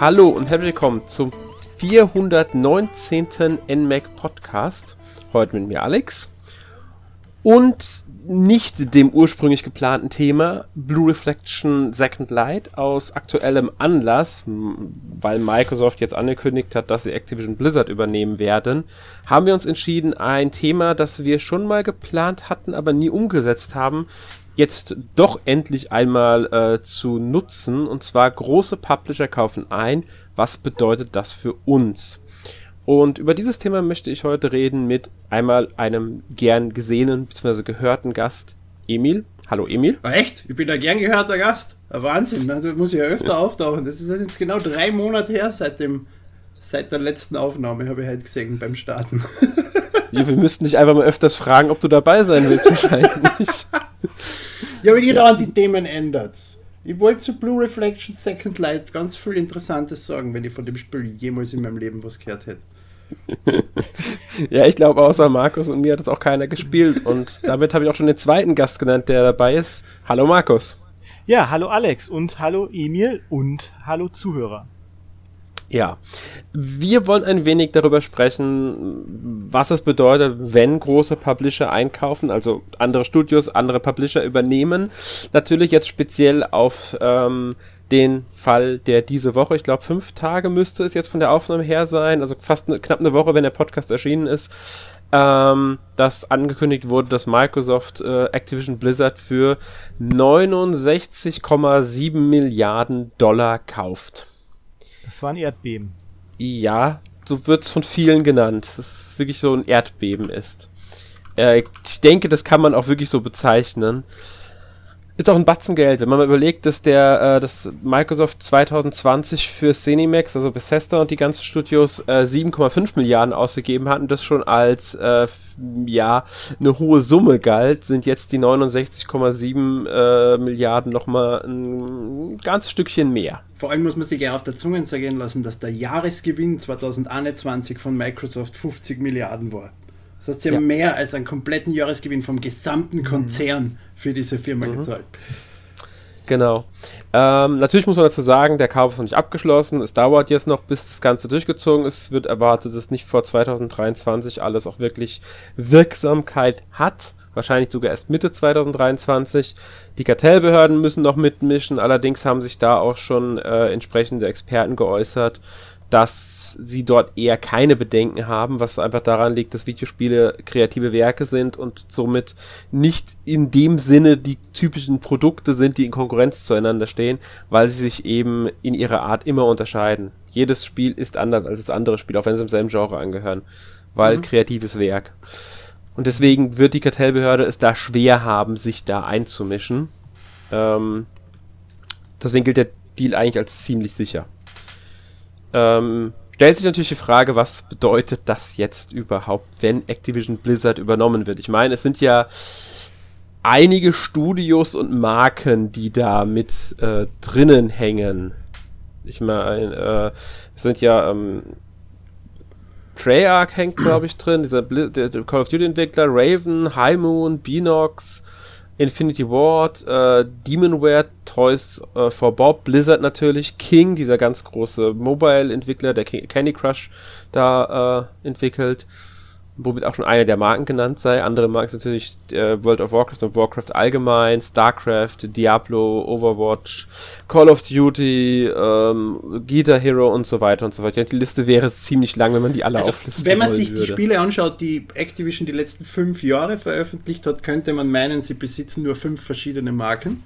Hallo und herzlich willkommen zum 419. NMAC Podcast. Heute mit mir Alex. Und nicht dem ursprünglich geplanten Thema Blue Reflection Second Light aus aktuellem Anlass, weil Microsoft jetzt angekündigt hat, dass sie Activision Blizzard übernehmen werden, haben wir uns entschieden, ein Thema, das wir schon mal geplant hatten, aber nie umgesetzt haben, jetzt doch endlich einmal äh, zu nutzen. Und zwar große Publisher kaufen ein. Was bedeutet das für uns? Und über dieses Thema möchte ich heute reden mit einmal einem gern gesehenen bzw. gehörten Gast, Emil. Hallo Emil. Ah, echt? Ich bin ein gern gehörter Gast. Wahnsinn, ne? da muss ich ja öfter auftauchen. Das ist jetzt genau drei Monate her seit dem seit der letzten Aufnahme, habe ich halt gesehen beim Starten. Ja, wir müssten dich einfach mal öfters fragen, ob du dabei sein willst, wahrscheinlich. Ja, wenn ihr da an die Themen ändert. Ich wollte zu Blue Reflection Second Light ganz viel Interessantes sagen, wenn ich von dem Spiel jemals in meinem Leben was gehört hätte. ja, ich glaube, außer Markus und mir hat es auch keiner gespielt. Und damit habe ich auch schon den zweiten Gast genannt, der dabei ist. Hallo Markus. Ja, hallo Alex und hallo Emil und hallo Zuhörer. Ja, wir wollen ein wenig darüber sprechen, was es bedeutet, wenn große Publisher einkaufen, also andere Studios, andere Publisher übernehmen. Natürlich jetzt speziell auf ähm, den Fall, der diese Woche, ich glaube fünf Tage müsste es jetzt von der Aufnahme her sein, also fast ne, knapp eine Woche, wenn der Podcast erschienen ist, ähm, dass angekündigt wurde, dass Microsoft äh, Activision Blizzard für 69,7 Milliarden Dollar kauft. Das war ein Erdbeben. Ja, so wird es von vielen genannt. Dass es wirklich so ein Erdbeben ist. Äh, ich denke, das kann man auch wirklich so bezeichnen. Ist auch ein Batzen Geld, wenn man mal überlegt, dass der, äh, dass Microsoft 2020 für Cinemax, also Bethesda und die ganzen Studios äh, 7,5 Milliarden ausgegeben hatten, das schon als äh, ja eine hohe Summe galt, sind jetzt die 69,7 äh, Milliarden nochmal ein ganzes Stückchen mehr. Vor allem muss man sich ja auf der Zunge zergehen lassen, dass der Jahresgewinn 2021 von Microsoft 50 Milliarden war. Das heißt, sie haben mehr als einen kompletten Jahresgewinn vom gesamten Konzern mhm. für diese Firma mhm. gezahlt. Genau. Ähm, natürlich muss man dazu sagen, der Kauf ist noch nicht abgeschlossen. Es dauert jetzt noch, bis das Ganze durchgezogen ist. Es wird erwartet, dass nicht vor 2023 alles auch wirklich Wirksamkeit hat. Wahrscheinlich sogar erst Mitte 2023. Die Kartellbehörden müssen noch mitmischen. Allerdings haben sich da auch schon äh, entsprechende Experten geäußert, dass sie dort eher keine Bedenken haben, was einfach daran liegt, dass Videospiele kreative Werke sind und somit nicht in dem Sinne die typischen Produkte sind, die in Konkurrenz zueinander stehen, weil sie sich eben in ihrer Art immer unterscheiden. Jedes Spiel ist anders als das andere Spiel, auch wenn sie im selben Genre angehören, weil mhm. kreatives Werk. Und deswegen wird die Kartellbehörde es da schwer haben, sich da einzumischen. Ähm, deswegen gilt der Deal eigentlich als ziemlich sicher ähm, stellt sich natürlich die Frage, was bedeutet das jetzt überhaupt, wenn Activision Blizzard übernommen wird? Ich meine, es sind ja einige Studios und Marken, die da mit äh, drinnen hängen. Ich meine, äh, es sind ja ähm, Treyarch hängt, glaube ich, drin, dieser Bli der, Call of Duty Entwickler, Raven, High Moon, Beanox, Infinity Ward, äh, Demonware, Toys äh, for Bob, Blizzard natürlich, King, dieser ganz große Mobile-Entwickler, der Candy Crush da äh, entwickelt womit auch schon eine der Marken genannt sei. Andere Marken sind natürlich äh, World of Warcraft und Warcraft allgemein, StarCraft, Diablo, Overwatch, Call of Duty, ähm, Guitar Hero und so weiter und so weiter. Die Liste wäre ziemlich lang, wenn man die alle also, auflisten Wenn man sich würde. die Spiele anschaut, die Activision die letzten fünf Jahre veröffentlicht hat, könnte man meinen, sie besitzen nur fünf verschiedene Marken.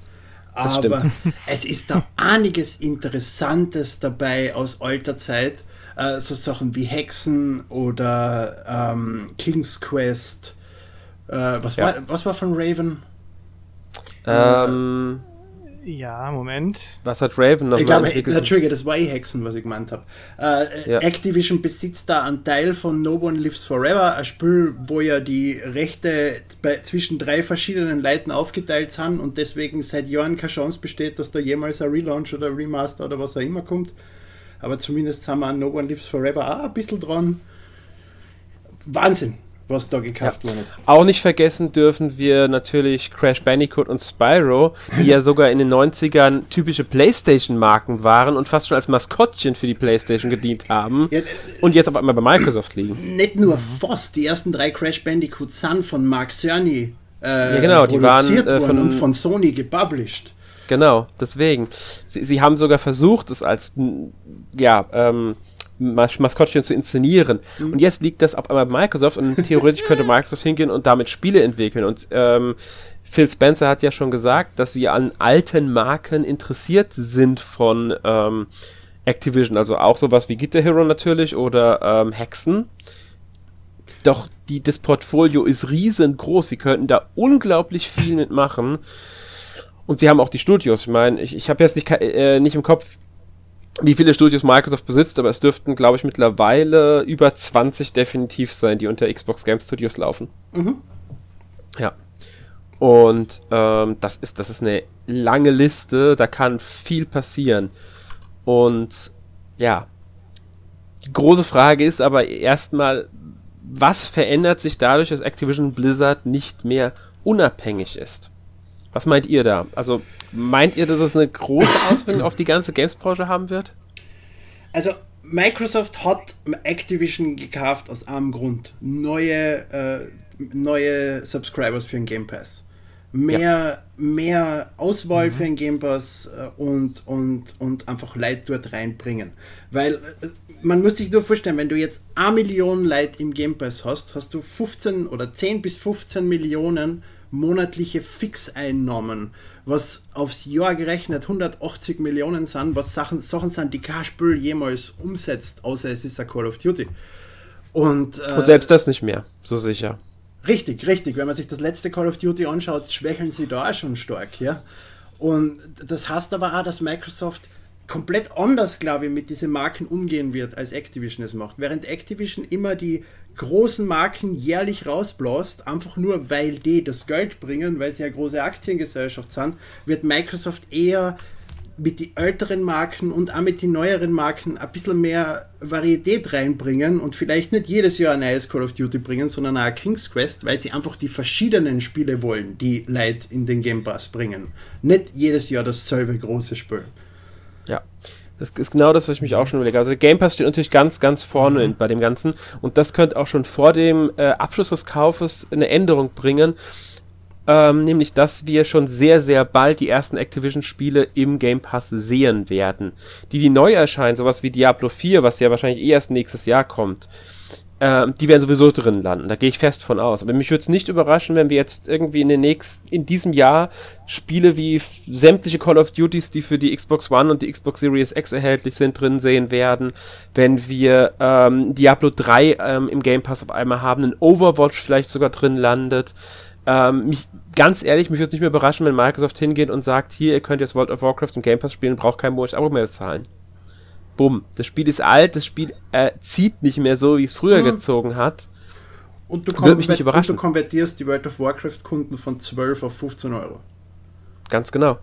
Aber es ist da einiges Interessantes dabei aus alter Zeit äh, so Sachen wie Hexen oder ähm, King's Quest. Äh, was, ja. war, was war von Raven? Ähm, ja, Moment. Was hat Raven noch ich glaube, Entschuldige, das war eh Hexen, was ich gemeint habe. Äh, ja. Activision besitzt da einen Teil von No One Lives Forever, ein Spiel, wo ja die Rechte bei, zwischen drei verschiedenen Leuten aufgeteilt sind und deswegen seit Jahren keine Chance besteht, dass da jemals ein Relaunch oder ein Remaster oder was auch immer kommt aber zumindest haben wir an No One Lives Forever auch ein bisschen dran. Wahnsinn. was da gekauft ja. worden ist. Auch nicht vergessen dürfen wir natürlich Crash Bandicoot und Spyro, die ja sogar in den 90ern typische Playstation-Marken waren und fast schon als Maskottchen für die Playstation gedient haben ja, und jetzt aber einmal bei Microsoft liegen. Nicht nur fast, die ersten drei Crash Bandicoot sind von Mark Cerny äh, ja, genau, die waren äh, von, und von Sony gepublished. Genau, deswegen. Sie, sie haben sogar versucht, es als ja, ähm, Mas Maskottchen zu inszenieren. Mhm. Und jetzt liegt das auf einmal bei Microsoft und theoretisch könnte Microsoft hingehen und damit Spiele entwickeln. Und ähm, Phil Spencer hat ja schon gesagt, dass sie an alten Marken interessiert sind von ähm, Activision. Also auch sowas wie Guitar Hero natürlich oder ähm, Hexen. Doch die, das Portfolio ist riesengroß. Sie könnten da unglaublich viel mitmachen. Und sie haben auch die Studios. Ich meine, ich, ich habe jetzt nicht, äh, nicht im Kopf, wie viele Studios Microsoft besitzt, aber es dürften, glaube ich, mittlerweile über 20 definitiv sein, die unter Xbox Game Studios laufen. Mhm. Ja. Und ähm, das, ist, das ist eine lange Liste, da kann viel passieren. Und ja, die große Frage ist aber erstmal, was verändert sich dadurch, dass Activision Blizzard nicht mehr unabhängig ist? Was meint ihr da? Also meint ihr, dass es eine große Auswirkung auf die ganze Games-Branche haben wird? Also Microsoft hat Activision gekauft aus einem Grund. Neue, äh, neue Subscribers für den Game Pass. Mehr, ja. mehr Auswahl mhm. für den Game Pass äh, und, und, und einfach Leute dort reinbringen. Weil äh, man muss sich nur vorstellen, wenn du jetzt eine Million Leute im Game Pass hast, hast du 15 oder 10 bis 15 Millionen monatliche Fixeinnahmen, was aufs Jahr gerechnet 180 Millionen sind, was Sachen, Sachen sind, die kein Spiel jemals umsetzt, außer es ist ein Call of Duty. Und, äh, Und selbst das nicht mehr, so sicher. Richtig, richtig. Wenn man sich das letzte Call of Duty anschaut, schwächeln sie da auch schon stark, ja. Und das heißt aber auch, dass Microsoft komplett anders, glaube ich, mit diesen Marken umgehen wird, als Activision es macht. Während Activision immer die großen Marken jährlich rausbläst, einfach nur weil die das Geld bringen, weil sie eine große Aktiengesellschaft sind, wird Microsoft eher mit den älteren Marken und auch mit den neueren Marken ein bisschen mehr Varietät reinbringen und vielleicht nicht jedes Jahr ein neues Call of Duty bringen, sondern auch King's Quest, weil sie einfach die verschiedenen Spiele wollen, die Leute in den Game Pass bringen. Nicht jedes Jahr dasselbe große Spiel. Ja. Das ist genau das, was ich mich auch schon überlege. Also Game Pass steht natürlich ganz, ganz vorne mhm. bei dem Ganzen und das könnte auch schon vor dem äh, Abschluss des Kaufes eine Änderung bringen. Ähm, nämlich, dass wir schon sehr, sehr bald die ersten Activision-Spiele im Game Pass sehen werden. Die, die neu erscheinen, sowas wie Diablo 4, was ja wahrscheinlich eh erst nächstes Jahr kommt, äh, die werden sowieso drin landen. Da gehe ich fest von aus. Aber mich würde es nicht überraschen, wenn wir jetzt irgendwie in den nächsten, in diesem Jahr Spiele wie sämtliche Call of Duties, die für die Xbox One und die Xbox Series X erhältlich sind, drin sehen werden. Wenn wir ähm, Diablo 3 ähm, im Game Pass auf einmal haben, ein Overwatch vielleicht sogar drin landet. Ähm, mich, ganz ehrlich, mich würde es nicht mehr überraschen, wenn Microsoft hingeht und sagt, hier, ihr könnt jetzt World of Warcraft im Game Pass spielen, braucht kein monatliches Abo mehr zahlen bumm, das Spiel ist alt, das Spiel äh, zieht nicht mehr so, wie es früher mhm. gezogen hat. Und du, Würde mich nicht überraschen. und du konvertierst die World of Warcraft-Kunden von 12 auf 15 Euro. Ganz genau.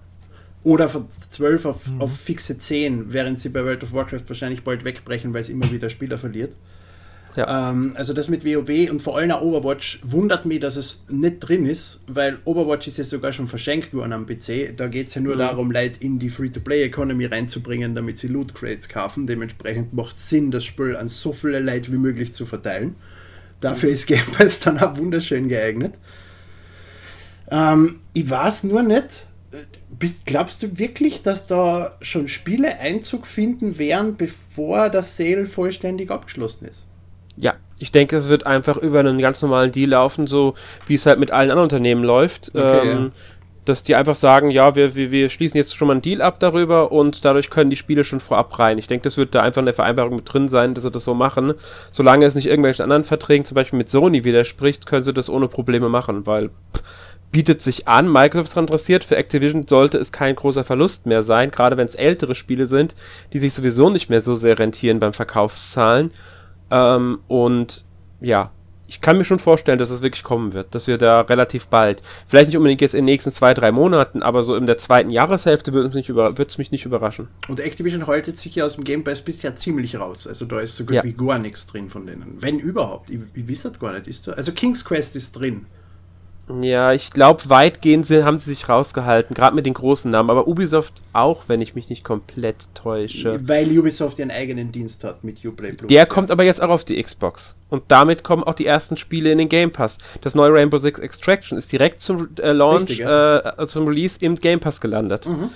Oder von 12 auf, mhm. auf fixe 10, während sie bei World of Warcraft wahrscheinlich bald wegbrechen, weil es immer wieder Spieler verliert. Ja. Ähm, also das mit WoW und vor allem auch Overwatch wundert mich, dass es nicht drin ist, weil Overwatch ist ja sogar schon verschenkt worden am PC. Da geht es ja nur mhm. darum, Leute in die Free-to-Play-Economy reinzubringen, damit sie Loot Crates kaufen. Dementsprechend macht es Sinn, das Spiel an so viele Leute wie möglich zu verteilen. Dafür mhm. ist Game Pass dann auch wunderschön geeignet. Ähm, ich weiß nur nicht, bist, glaubst du wirklich, dass da schon Spiele Einzug finden werden, bevor das Sale vollständig abgeschlossen ist? Ja, ich denke, es wird einfach über einen ganz normalen Deal laufen, so wie es halt mit allen anderen Unternehmen läuft. Okay, ähm, ja. Dass die einfach sagen, ja, wir, wir, wir schließen jetzt schon mal einen Deal ab darüber und dadurch können die Spiele schon vorab rein. Ich denke, das wird da einfach in der Vereinbarung mit drin sein, dass sie das so machen. Solange es nicht irgendwelchen anderen Verträgen, zum Beispiel mit Sony, widerspricht, können sie das ohne Probleme machen, weil pff, bietet sich an, Microsoft ist daran interessiert. Für Activision sollte es kein großer Verlust mehr sein, gerade wenn es ältere Spiele sind, die sich sowieso nicht mehr so sehr rentieren beim Verkaufszahlen. Ähm, und ja, ich kann mir schon vorstellen, dass es wirklich kommen wird, dass wir da relativ bald, vielleicht nicht unbedingt jetzt in den nächsten zwei, drei Monaten, aber so in der zweiten Jahreshälfte wird es mich, über, mich nicht überraschen. Und Activision haltet sich ja aus dem Game Pass bisher ziemlich raus. Also da ist so gut ja. wie gar nichts drin von denen. Wenn überhaupt. Ich, ich weiß das gar nicht. Ist da, also King's Quest ist drin. Ja, ich glaube, weitgehend haben sie sich rausgehalten, gerade mit den großen Namen. Aber Ubisoft auch, wenn ich mich nicht komplett täusche. Weil Ubisoft ihren eigenen Dienst hat mit Uplay Plus. Der ja. kommt aber jetzt auch auf die Xbox. Und damit kommen auch die ersten Spiele in den Game Pass. Das neue Rainbow Six Extraction ist direkt zum äh, Launch, Richtig, ja. äh, zum Release im Game Pass gelandet. Mhm.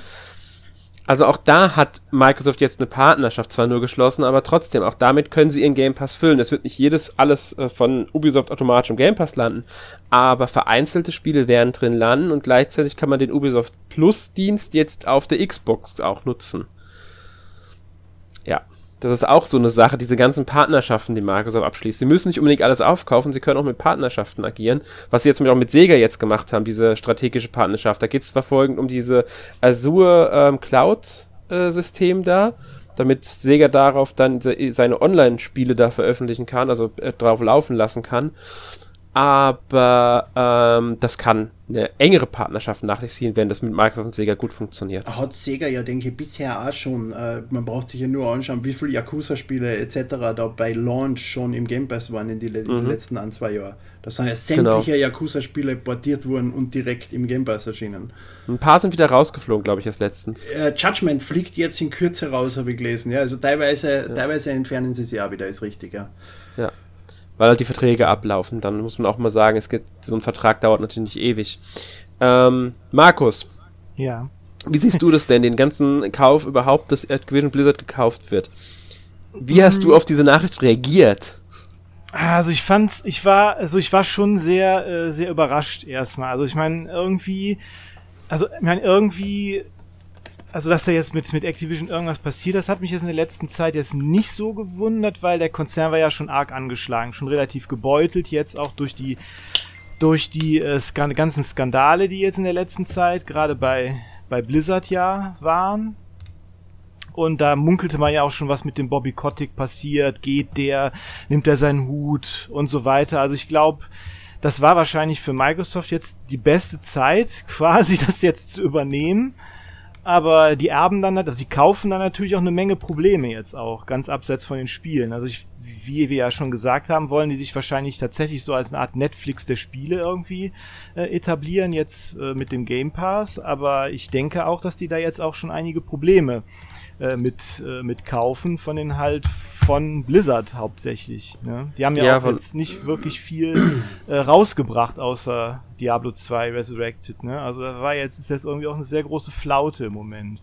Also auch da hat Microsoft jetzt eine Partnerschaft zwar nur geschlossen, aber trotzdem, auch damit können sie ihren Game Pass füllen. Es wird nicht jedes alles äh, von Ubisoft automatisch im Game Pass landen, aber vereinzelte Spiele werden drin landen und gleichzeitig kann man den Ubisoft Plus Dienst jetzt auf der Xbox auch nutzen. Das ist auch so eine Sache, diese ganzen Partnerschaften, die Microsoft abschließt. Sie müssen nicht unbedingt alles aufkaufen, sie können auch mit Partnerschaften agieren. Was sie jetzt auch mit Sega jetzt gemacht haben, diese strategische Partnerschaft. Da geht es zwar folgend um diese Azure ähm, Cloud-System äh, da, damit Sega darauf dann seine Online-Spiele da veröffentlichen kann, also äh, drauf laufen lassen kann aber ähm, das kann eine engere Partnerschaft nach sich ziehen, wenn das mit Microsoft und Sega gut funktioniert. Hat Sega ja, denke ich, bisher auch schon. Äh, man braucht sich ja nur anschauen, wie viele Yakuza-Spiele etc. da bei Launch schon im Game Pass waren in die, mhm. die letzten ein, zwei Jahren. Da sind ja sämtliche genau. Yakuza-Spiele portiert worden und direkt im Game Pass erschienen. Ein paar sind wieder rausgeflogen, glaube ich, erst letztens. Äh, Judgment fliegt jetzt in Kürze raus, habe ich gelesen. Ja, also teilweise, ja. teilweise entfernen sie sich auch wieder, ist richtig, ja. Ja weil halt die Verträge ablaufen. Dann muss man auch mal sagen, es gibt, so ein Vertrag dauert natürlich nicht ewig. Ähm, Markus. Ja. Wie siehst du das denn, den ganzen Kauf überhaupt, dass Activision Blizzard gekauft wird? Wie hast mhm. du auf diese Nachricht reagiert? Also ich fand's, ich war, also ich war schon sehr, äh, sehr überrascht erstmal. Also ich meine, irgendwie, also ich meine, irgendwie also dass da jetzt mit, mit Activision irgendwas passiert, das hat mich jetzt in der letzten Zeit jetzt nicht so gewundert, weil der Konzern war ja schon arg angeschlagen, schon relativ gebeutelt, jetzt auch durch die durch die äh, Skan ganzen Skandale, die jetzt in der letzten Zeit gerade bei, bei Blizzard ja waren. Und da munkelte man ja auch schon, was mit dem Bobby Kotick passiert, geht der, nimmt er seinen Hut und so weiter. Also ich glaube, das war wahrscheinlich für Microsoft jetzt die beste Zeit, quasi das jetzt zu übernehmen aber die erben dann, also die kaufen dann natürlich auch eine Menge Probleme jetzt auch, ganz abseits von den Spielen. Also ich, wie wir ja schon gesagt haben, wollen die sich wahrscheinlich tatsächlich so als eine Art Netflix der Spiele irgendwie äh, etablieren, jetzt äh, mit dem Game Pass, aber ich denke auch, dass die da jetzt auch schon einige Probleme äh, mit, äh, mit kaufen von den halt von Blizzard hauptsächlich. Ne? Die haben ja, ja auch jetzt nicht wirklich viel äh, rausgebracht, außer Diablo 2 Resurrected. Ne? Also da war jetzt, ist jetzt irgendwie auch eine sehr große Flaute im Moment.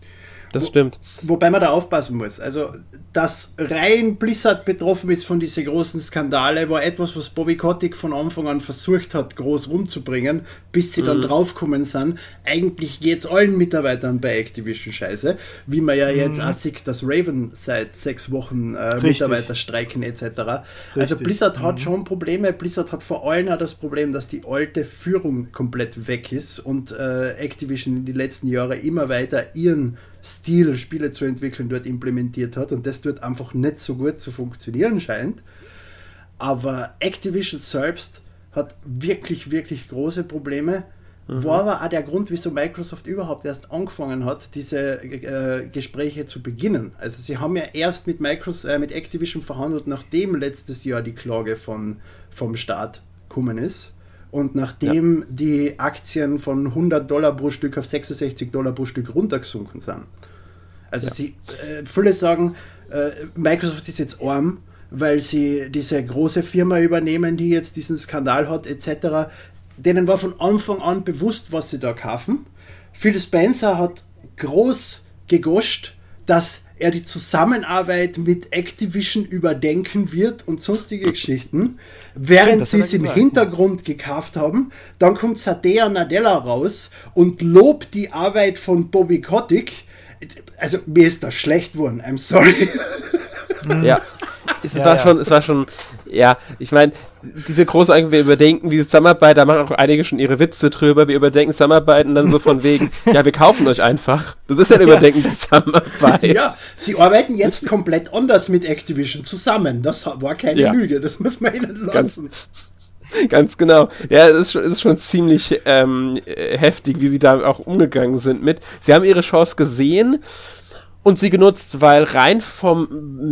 Das stimmt. wobei man da aufpassen muss. Also, dass rein Blizzard betroffen ist von diesen großen Skandale, war etwas, was Bobby Kotick von Anfang an versucht hat, groß rumzubringen, bis sie mhm. dann draufgekommen sind. Eigentlich geht's allen Mitarbeitern bei Activision scheiße, wie man ja jetzt mhm. assig, dass Raven seit sechs Wochen äh, Mitarbeiter streiken etc. Also Richtig. Also Blizzard mhm. hat schon Probleme. Blizzard hat vor allem auch das Problem, dass die alte Führung komplett weg ist und äh, Activision in die letzten Jahre immer weiter ihren Stil, Spiele zu entwickeln, dort implementiert hat und das dort einfach nicht so gut zu funktionieren scheint. Aber Activision selbst hat wirklich, wirklich große Probleme. Mhm. War aber auch der Grund, wieso Microsoft überhaupt erst angefangen hat, diese äh, Gespräche zu beginnen. Also sie haben ja erst mit, Microsoft, äh, mit Activision verhandelt, nachdem letztes Jahr die Klage von, vom Staat gekommen ist. Und nachdem ja. die Aktien von 100 Dollar pro Stück auf 66 Dollar pro Stück runtergesunken sind. Also ja. sie, äh, viele sagen, äh, Microsoft ist jetzt arm, weil sie diese große Firma übernehmen, die jetzt diesen Skandal hat, etc. Denen war von Anfang an bewusst, was sie da kaufen. Phil Spencer hat groß gegoscht, dass er die Zusammenarbeit mit Activision überdenken wird und sonstige Geschichten, während sie es im Hintergrund gekauft haben. Dann kommt Sadea Nadella raus und lobt die Arbeit von Bobby Kotick. Also mir ist das schlecht worden, I'm sorry. Ja, es, ja, war ja. schon, es war schon, ja, ich meine, diese große, wir überdenken diese Zusammenarbeit, da machen auch einige schon ihre Witze drüber, wir überdenken Zusammenarbeiten dann so von wegen, ja, wir kaufen euch einfach. Das ist ja ein Überdenken. Zusammenarbeit. Ja, sie arbeiten jetzt komplett anders mit Activision zusammen. Das war keine ja. Lüge, das muss man ihnen lassen. Ganz, Ganz genau. Ja, es ist schon, ist schon ziemlich ähm, heftig, wie sie da auch umgegangen sind mit. Sie haben ihre Chance gesehen und sie genutzt, weil rein vom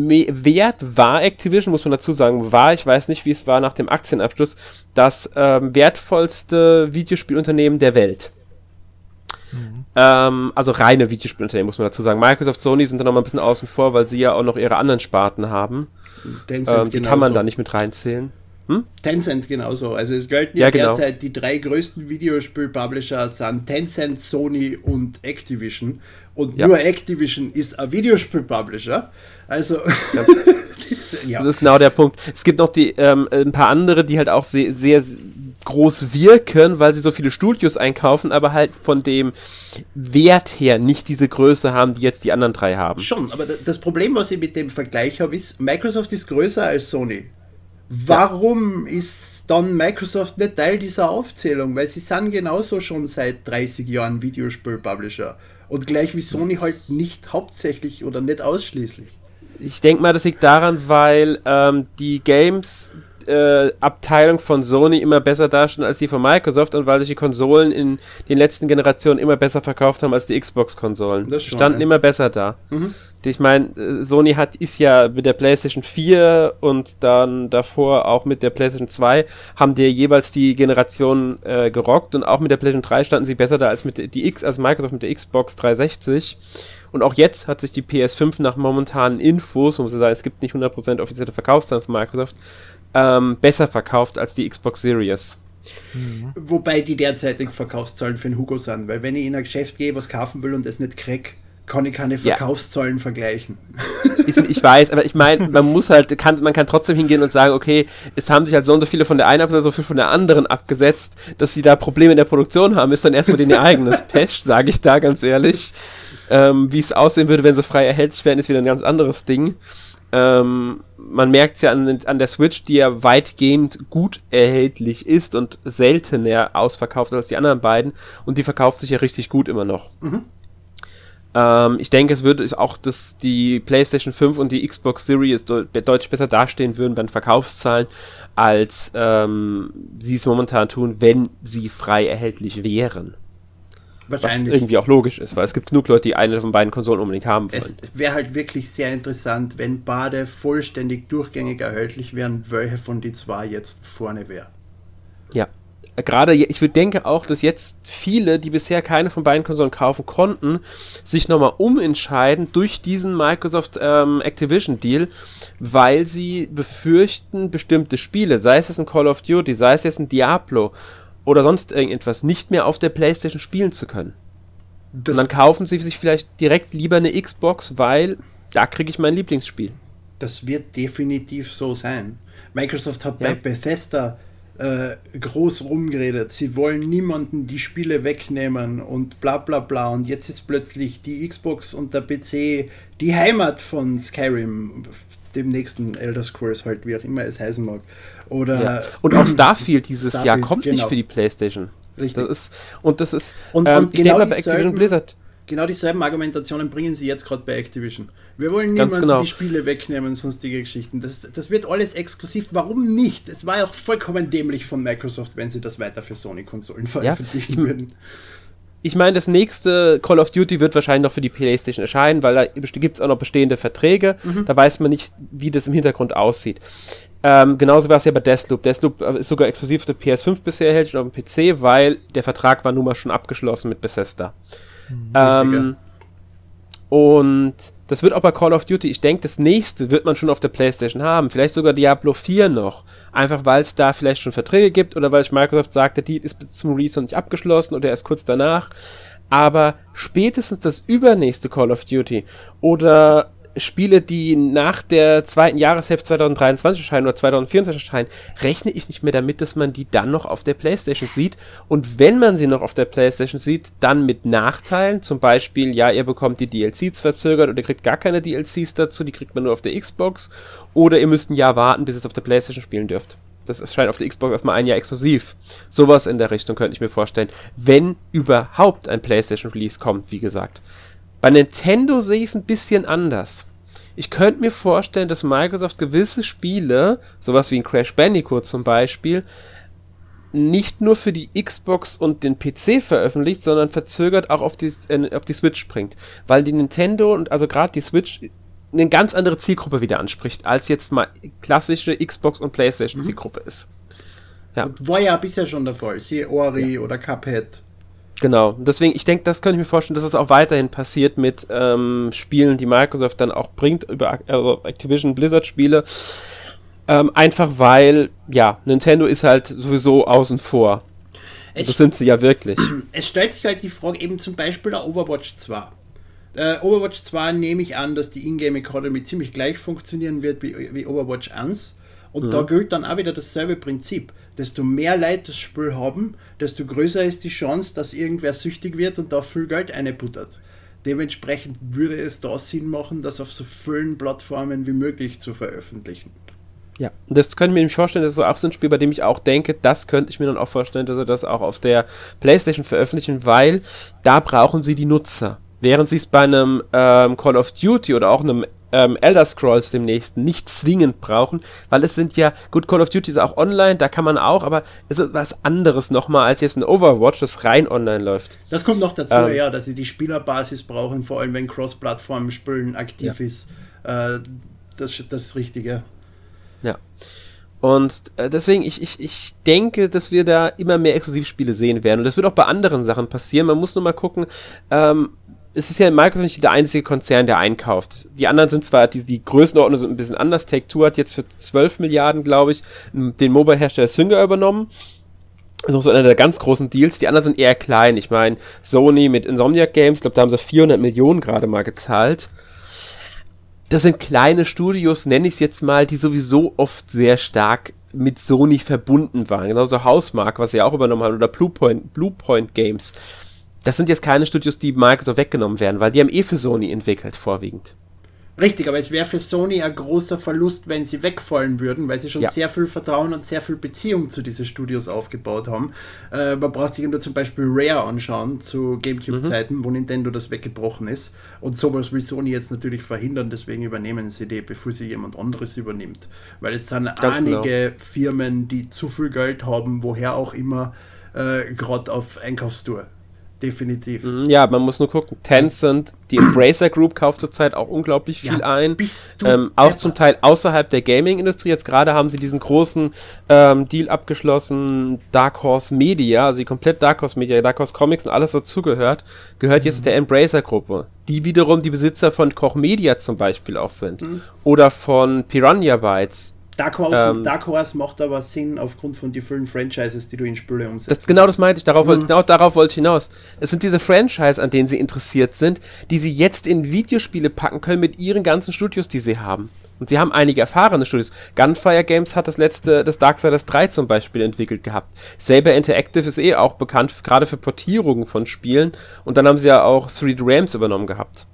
Me Wert war Activision, muss man dazu sagen, war, ich weiß nicht, wie es war nach dem Aktienabschluss, das ähm, wertvollste Videospielunternehmen der Welt. Mhm. Ähm, also reine Videospielunternehmen, muss man dazu sagen. Microsoft, Sony sind da noch mal ein bisschen außen vor, weil sie ja auch noch ihre anderen Sparten haben. Ähm, die kann man da nicht mit reinzählen. Hm? Tencent genauso. Also es gelten ja, ja genau. derzeit die drei größten Videospiel-Publisher sind Tencent, Sony und Activision. Und ja. nur Activision ist ein Videospiel-Publisher. Also. ja. Das ist genau der Punkt. Es gibt noch die, ähm, ein paar andere, die halt auch sehr, sehr groß wirken, weil sie so viele Studios einkaufen, aber halt von dem Wert her nicht diese Größe haben, die jetzt die anderen drei haben. Schon, aber das Problem, was ich mit dem Vergleich habe, ist, Microsoft ist größer als Sony. Warum ja. ist dann Microsoft nicht Teil dieser Aufzählung? Weil sie sind genauso schon seit 30 Jahren Videospiel-Publisher. Und gleich wie Sony halt nicht hauptsächlich oder nicht ausschließlich. Ich denke mal, das liegt daran, weil ähm, die Games äh, Abteilung von Sony immer besser dastehen als die von Microsoft und weil sich die Konsolen in den letzten Generationen immer besser verkauft haben als die Xbox-Konsolen. Die Standen ja. immer besser da. Mhm. Ich meine, äh, Sony hat ist ja mit der PlayStation 4 und dann davor auch mit der PlayStation 2 haben die jeweils die Generationen äh, gerockt und auch mit der PlayStation 3 standen sie besser da als mit die X, als Microsoft mit der Xbox 360. Und auch jetzt hat sich die PS5 nach momentanen Infos, muss ich sagen, es gibt nicht 100% offizielle Verkaufszahlen von Microsoft, ähm, besser verkauft als die Xbox Series. Mhm. Wobei die derzeitigen Verkaufszahlen für den Hugo sind, weil wenn ich in ein Geschäft gehe, was kaufen will und es nicht krieg, kann ich keine Verkaufszahlen ja. vergleichen. Ich, ich, weiß, aber ich meine, man muss halt, kann, man kann trotzdem hingehen und sagen, okay, es haben sich halt so und so viele von der einen Absetzung, so viel von der anderen abgesetzt, dass sie da Probleme in der Produktion haben, ist dann erstmal denen ihr eigenes Pech, sage ich da ganz ehrlich. Ähm, wie es aussehen würde, wenn sie frei erhältlich wären, ist wieder ein ganz anderes Ding. Ähm, man merkt es ja an, an, der Switch, die ja weitgehend gut erhältlich ist und seltener ausverkauft als die anderen beiden. Und die verkauft sich ja richtig gut immer noch. Mhm. Ähm, ich denke, es würde auch, dass die PlayStation 5 und die Xbox Series de deutlich besser dastehen würden bei den Verkaufszahlen, als ähm, sie es momentan tun, wenn sie frei erhältlich wären. Wahrscheinlich. Was irgendwie auch logisch ist, weil es gibt genug Leute, die eine von beiden Konsolen unbedingt haben wollen. Es wäre halt wirklich sehr interessant, wenn beide vollständig durchgängig erhältlich wären, welche von die zwei jetzt vorne wäre. Ja. Gerade, ich würde denke auch, dass jetzt viele, die bisher keine von beiden Konsolen kaufen konnten, sich nochmal umentscheiden durch diesen Microsoft ähm, Activision Deal, weil sie befürchten, bestimmte Spiele, sei es jetzt ein Call of Duty, sei es jetzt ein Diablo, oder sonst irgendetwas nicht mehr auf der PlayStation spielen zu können. Das und dann kaufen sie sich vielleicht direkt lieber eine Xbox, weil da kriege ich mein Lieblingsspiel. Das wird definitiv so sein. Microsoft hat ja. bei Bethesda äh, groß rumgeredet. Sie wollen niemanden die Spiele wegnehmen und bla bla bla. Und jetzt ist plötzlich die Xbox und der PC die Heimat von Skyrim, dem nächsten Elder Scrolls halt, wie auch immer es heißen mag. Oder ja. Und auch Starfield dieses Starfield, Jahr kommt genau. nicht für die PlayStation. Richtig. Das ist, und das ist, und, ähm, und genau bei Activision Blizzard. Genau dieselben Argumentationen bringen sie jetzt gerade bei Activision. Wir wollen niemanden genau. die Spiele wegnehmen, sonstige Geschichten. Das, das wird alles exklusiv. Warum nicht? Es war ja auch vollkommen dämlich von Microsoft, wenn sie das weiter für Sony-Konsolen veröffentlichen ja, würden ich meine, das nächste Call of Duty wird wahrscheinlich noch für die PlayStation erscheinen, weil da gibt es auch noch bestehende Verträge. Mhm. Da weiß man nicht, wie das im Hintergrund aussieht. Ähm, genauso war es ja bei Deathloop. Deathloop ist sogar exklusiv für PS5 bisher erhältlich und auf dem PC, weil der Vertrag war nun mal schon abgeschlossen mit Bethesda. Mhm, ähm, und das wird auch bei Call of Duty, ich denke, das nächste wird man schon auf der PlayStation haben. Vielleicht sogar Diablo 4 noch. Einfach weil es da vielleicht schon Verträge gibt oder weil Microsoft sagt, der Deal ist bis zum Release noch nicht abgeschlossen oder erst kurz danach. Aber spätestens das übernächste Call of Duty oder Spiele, die nach der zweiten Jahreshälfte 2023 erscheinen oder 2024 erscheinen, rechne ich nicht mehr damit, dass man die dann noch auf der PlayStation sieht. Und wenn man sie noch auf der PlayStation sieht, dann mit Nachteilen. Zum Beispiel, ja, ihr bekommt die DLCs verzögert oder ihr kriegt gar keine DLCs dazu, die kriegt man nur auf der Xbox. Oder ihr müsst ein Jahr warten, bis ihr es auf der PlayStation spielen dürft. Das erscheint auf der Xbox erstmal ein Jahr exklusiv. Sowas in der Richtung könnte ich mir vorstellen. Wenn überhaupt ein PlayStation Release kommt, wie gesagt. Bei Nintendo sehe ich es ein bisschen anders. Ich könnte mir vorstellen, dass Microsoft gewisse Spiele, sowas wie ein Crash Bandicoot zum Beispiel, nicht nur für die Xbox und den PC veröffentlicht, sondern verzögert auch auf die, äh, auf die Switch bringt. Weil die Nintendo und also gerade die Switch eine ganz andere Zielgruppe wieder anspricht, als jetzt mal klassische Xbox und PlayStation mhm. Zielgruppe ist. Ja. War ja bisher schon der Fall, siehe Ori ja. oder Cuphead. Genau, deswegen, ich denke, das könnte ich mir vorstellen, dass es das auch weiterhin passiert mit ähm, Spielen, die Microsoft dann auch bringt, über also Activision Blizzard Spiele. Ähm, einfach weil, ja, Nintendo ist halt sowieso außen vor. Es das sind sie ja wirklich. Es stellt sich halt die Frage, eben zum Beispiel der Overwatch 2. Äh, Overwatch 2 nehme ich an, dass die Ingame Economy ziemlich gleich funktionieren wird wie, wie Overwatch 1. Und mhm. da gilt dann auch wieder dasselbe Prinzip. Desto mehr Leute das Spiel haben, desto größer ist die Chance, dass irgendwer süchtig wird und da viel Geld einbuttert. Dementsprechend würde es da Sinn machen, das auf so vielen Plattformen wie möglich zu veröffentlichen. Ja, und das könnte ich mir vorstellen, das ist auch so ein Spiel, bei dem ich auch denke, das könnte ich mir dann auch vorstellen, dass sie das auch auf der PlayStation veröffentlichen, weil da brauchen sie die Nutzer. Während sie es bei einem ähm, Call of Duty oder auch einem ähm, Elder Scrolls demnächst nicht zwingend brauchen, weil es sind ja, gut, Call of Duty ist auch online, da kann man auch, aber es ist was anderes nochmal als jetzt ein Overwatch, das rein online läuft. Das kommt noch dazu, ähm, ja, dass sie die Spielerbasis brauchen, vor allem wenn Cross-Plattform-Spielen aktiv ja. ist. Äh, das, das Richtige. Ja. Und äh, deswegen, ich, ich, ich denke, dass wir da immer mehr Exklusivspiele sehen werden. Und das wird auch bei anderen Sachen passieren. Man muss nur mal gucken, ähm, es ist ja Microsoft nicht der einzige Konzern, der einkauft. Die anderen sind zwar, die, die Größenordnung sind ein bisschen anders. Take-Two hat jetzt für 12 Milliarden, glaube ich, den Mobile-Hersteller Synger übernommen. Das ist auch so einer der ganz großen Deals. Die anderen sind eher klein. Ich meine, Sony mit Insomniac Games, ich glaube, da haben sie 400 Millionen gerade mal gezahlt. Das sind kleine Studios, nenne ich es jetzt mal, die sowieso oft sehr stark mit Sony verbunden waren. Genauso Housemark, was sie auch übernommen haben, oder Bluepoint, Bluepoint Games das sind jetzt keine Studios, die Microsoft weggenommen werden, weil die haben eh für Sony entwickelt, vorwiegend. Richtig, aber es wäre für Sony ein großer Verlust, wenn sie wegfallen würden, weil sie schon ja. sehr viel Vertrauen und sehr viel Beziehung zu diesen Studios aufgebaut haben. Äh, man braucht sich nur zum Beispiel Rare anschauen zu Gamecube-Zeiten, mhm. wo Nintendo das weggebrochen ist. Und sowas will Sony jetzt natürlich verhindern, deswegen übernehmen sie die, bevor sie jemand anderes übernimmt. Weil es sind Ganz einige genau. Firmen, die zu viel Geld haben, woher auch immer, äh, gerade auf Einkaufstour definitiv. Mhm, ja, man muss nur gucken. Tencent, die Embracer Group kauft zurzeit auch unglaublich viel ja, ein. Ähm, auch zum Teil außerhalb der Gaming-Industrie. Jetzt gerade haben sie diesen großen ähm, Deal abgeschlossen, Dark Horse Media, also die komplett Dark Horse Media, Dark Horse Comics und alles dazugehört, gehört mhm. jetzt der Embracer-Gruppe. Die wiederum die Besitzer von Koch Media zum Beispiel auch sind. Mhm. Oder von Piranha Bytes Dark Horse, ähm, Dark Horse macht aber Sinn aufgrund von den vielen Franchises, die du in Spiele umsetzt. Das, genau das meinte ich, darauf, mhm. genau darauf wollte ich hinaus. Es sind diese Franchise, an denen sie interessiert sind, die sie jetzt in Videospiele packen können mit ihren ganzen Studios, die sie haben. Und sie haben einige erfahrene Studios. Gunfire Games hat das letzte, das Darksiders 3 zum Beispiel entwickelt gehabt. Saber Interactive ist eh auch bekannt, gerade für Portierungen von Spielen. Und dann haben sie ja auch 3D Rams übernommen gehabt.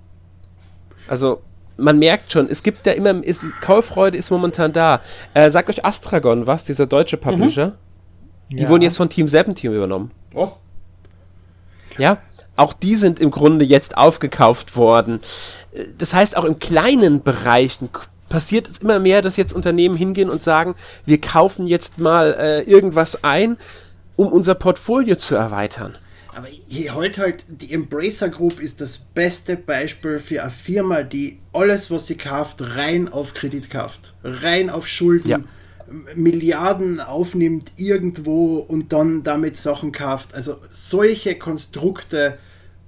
Also, man merkt schon, es gibt ja immer, ist, Kaufreude ist momentan da. Äh, sagt euch Astragon was, dieser deutsche Publisher? Mhm. Die ja. wurden jetzt von Team 17 übernommen. Oh. Ja, auch die sind im Grunde jetzt aufgekauft worden. Das heißt, auch in kleinen Bereichen passiert es immer mehr, dass jetzt Unternehmen hingehen und sagen, wir kaufen jetzt mal äh, irgendwas ein, um unser Portfolio zu erweitern. Aber hier halt halt, die Embracer Group ist das beste Beispiel für eine Firma, die alles, was sie kauft, rein auf Kredit kauft. Rein auf Schulden. Ja. Milliarden aufnimmt irgendwo und dann damit Sachen kauft. Also solche Konstrukte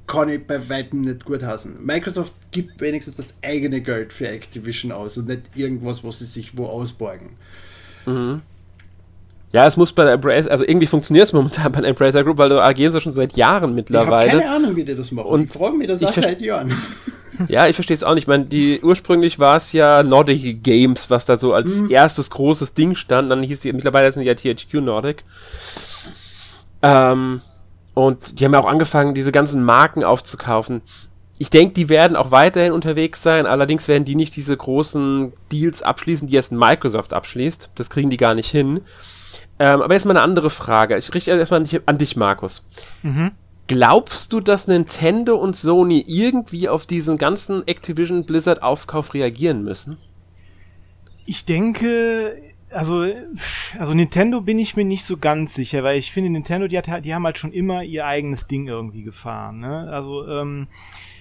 kann ich bei weitem nicht gut hassen. Microsoft gibt wenigstens das eigene Geld für Activision aus und nicht irgendwas, was sie sich wo ausborgen. Mhm. Ja, es muss bei der Embracer, also irgendwie funktioniert es momentan bei der Embracer Group, weil du agieren sie schon seit Jahren mittlerweile. Ich habe keine Ahnung, wie die das machen. Und ich frage mich das seit Jahren. Ja, ich verstehe es auch nicht. Ich meine, die, ursprünglich war es ja Nordic Games, was da so als mhm. erstes großes Ding stand. Dann hieß die, mittlerweile sind die ja THQ Nordic. Ähm, und die haben ja auch angefangen, diese ganzen Marken aufzukaufen. Ich denke, die werden auch weiterhin unterwegs sein, allerdings werden die nicht diese großen Deals abschließen, die jetzt Microsoft abschließt. Das kriegen die gar nicht hin. Ähm, aber jetzt mal eine andere Frage. Ich richte erstmal an dich, Markus. Mhm. Glaubst du, dass Nintendo und Sony irgendwie auf diesen ganzen Activision Blizzard Aufkauf reagieren müssen? Ich denke, also, also Nintendo bin ich mir nicht so ganz sicher, weil ich finde, Nintendo, die, hat, die haben halt schon immer ihr eigenes Ding irgendwie gefahren. Ne? Also, ähm,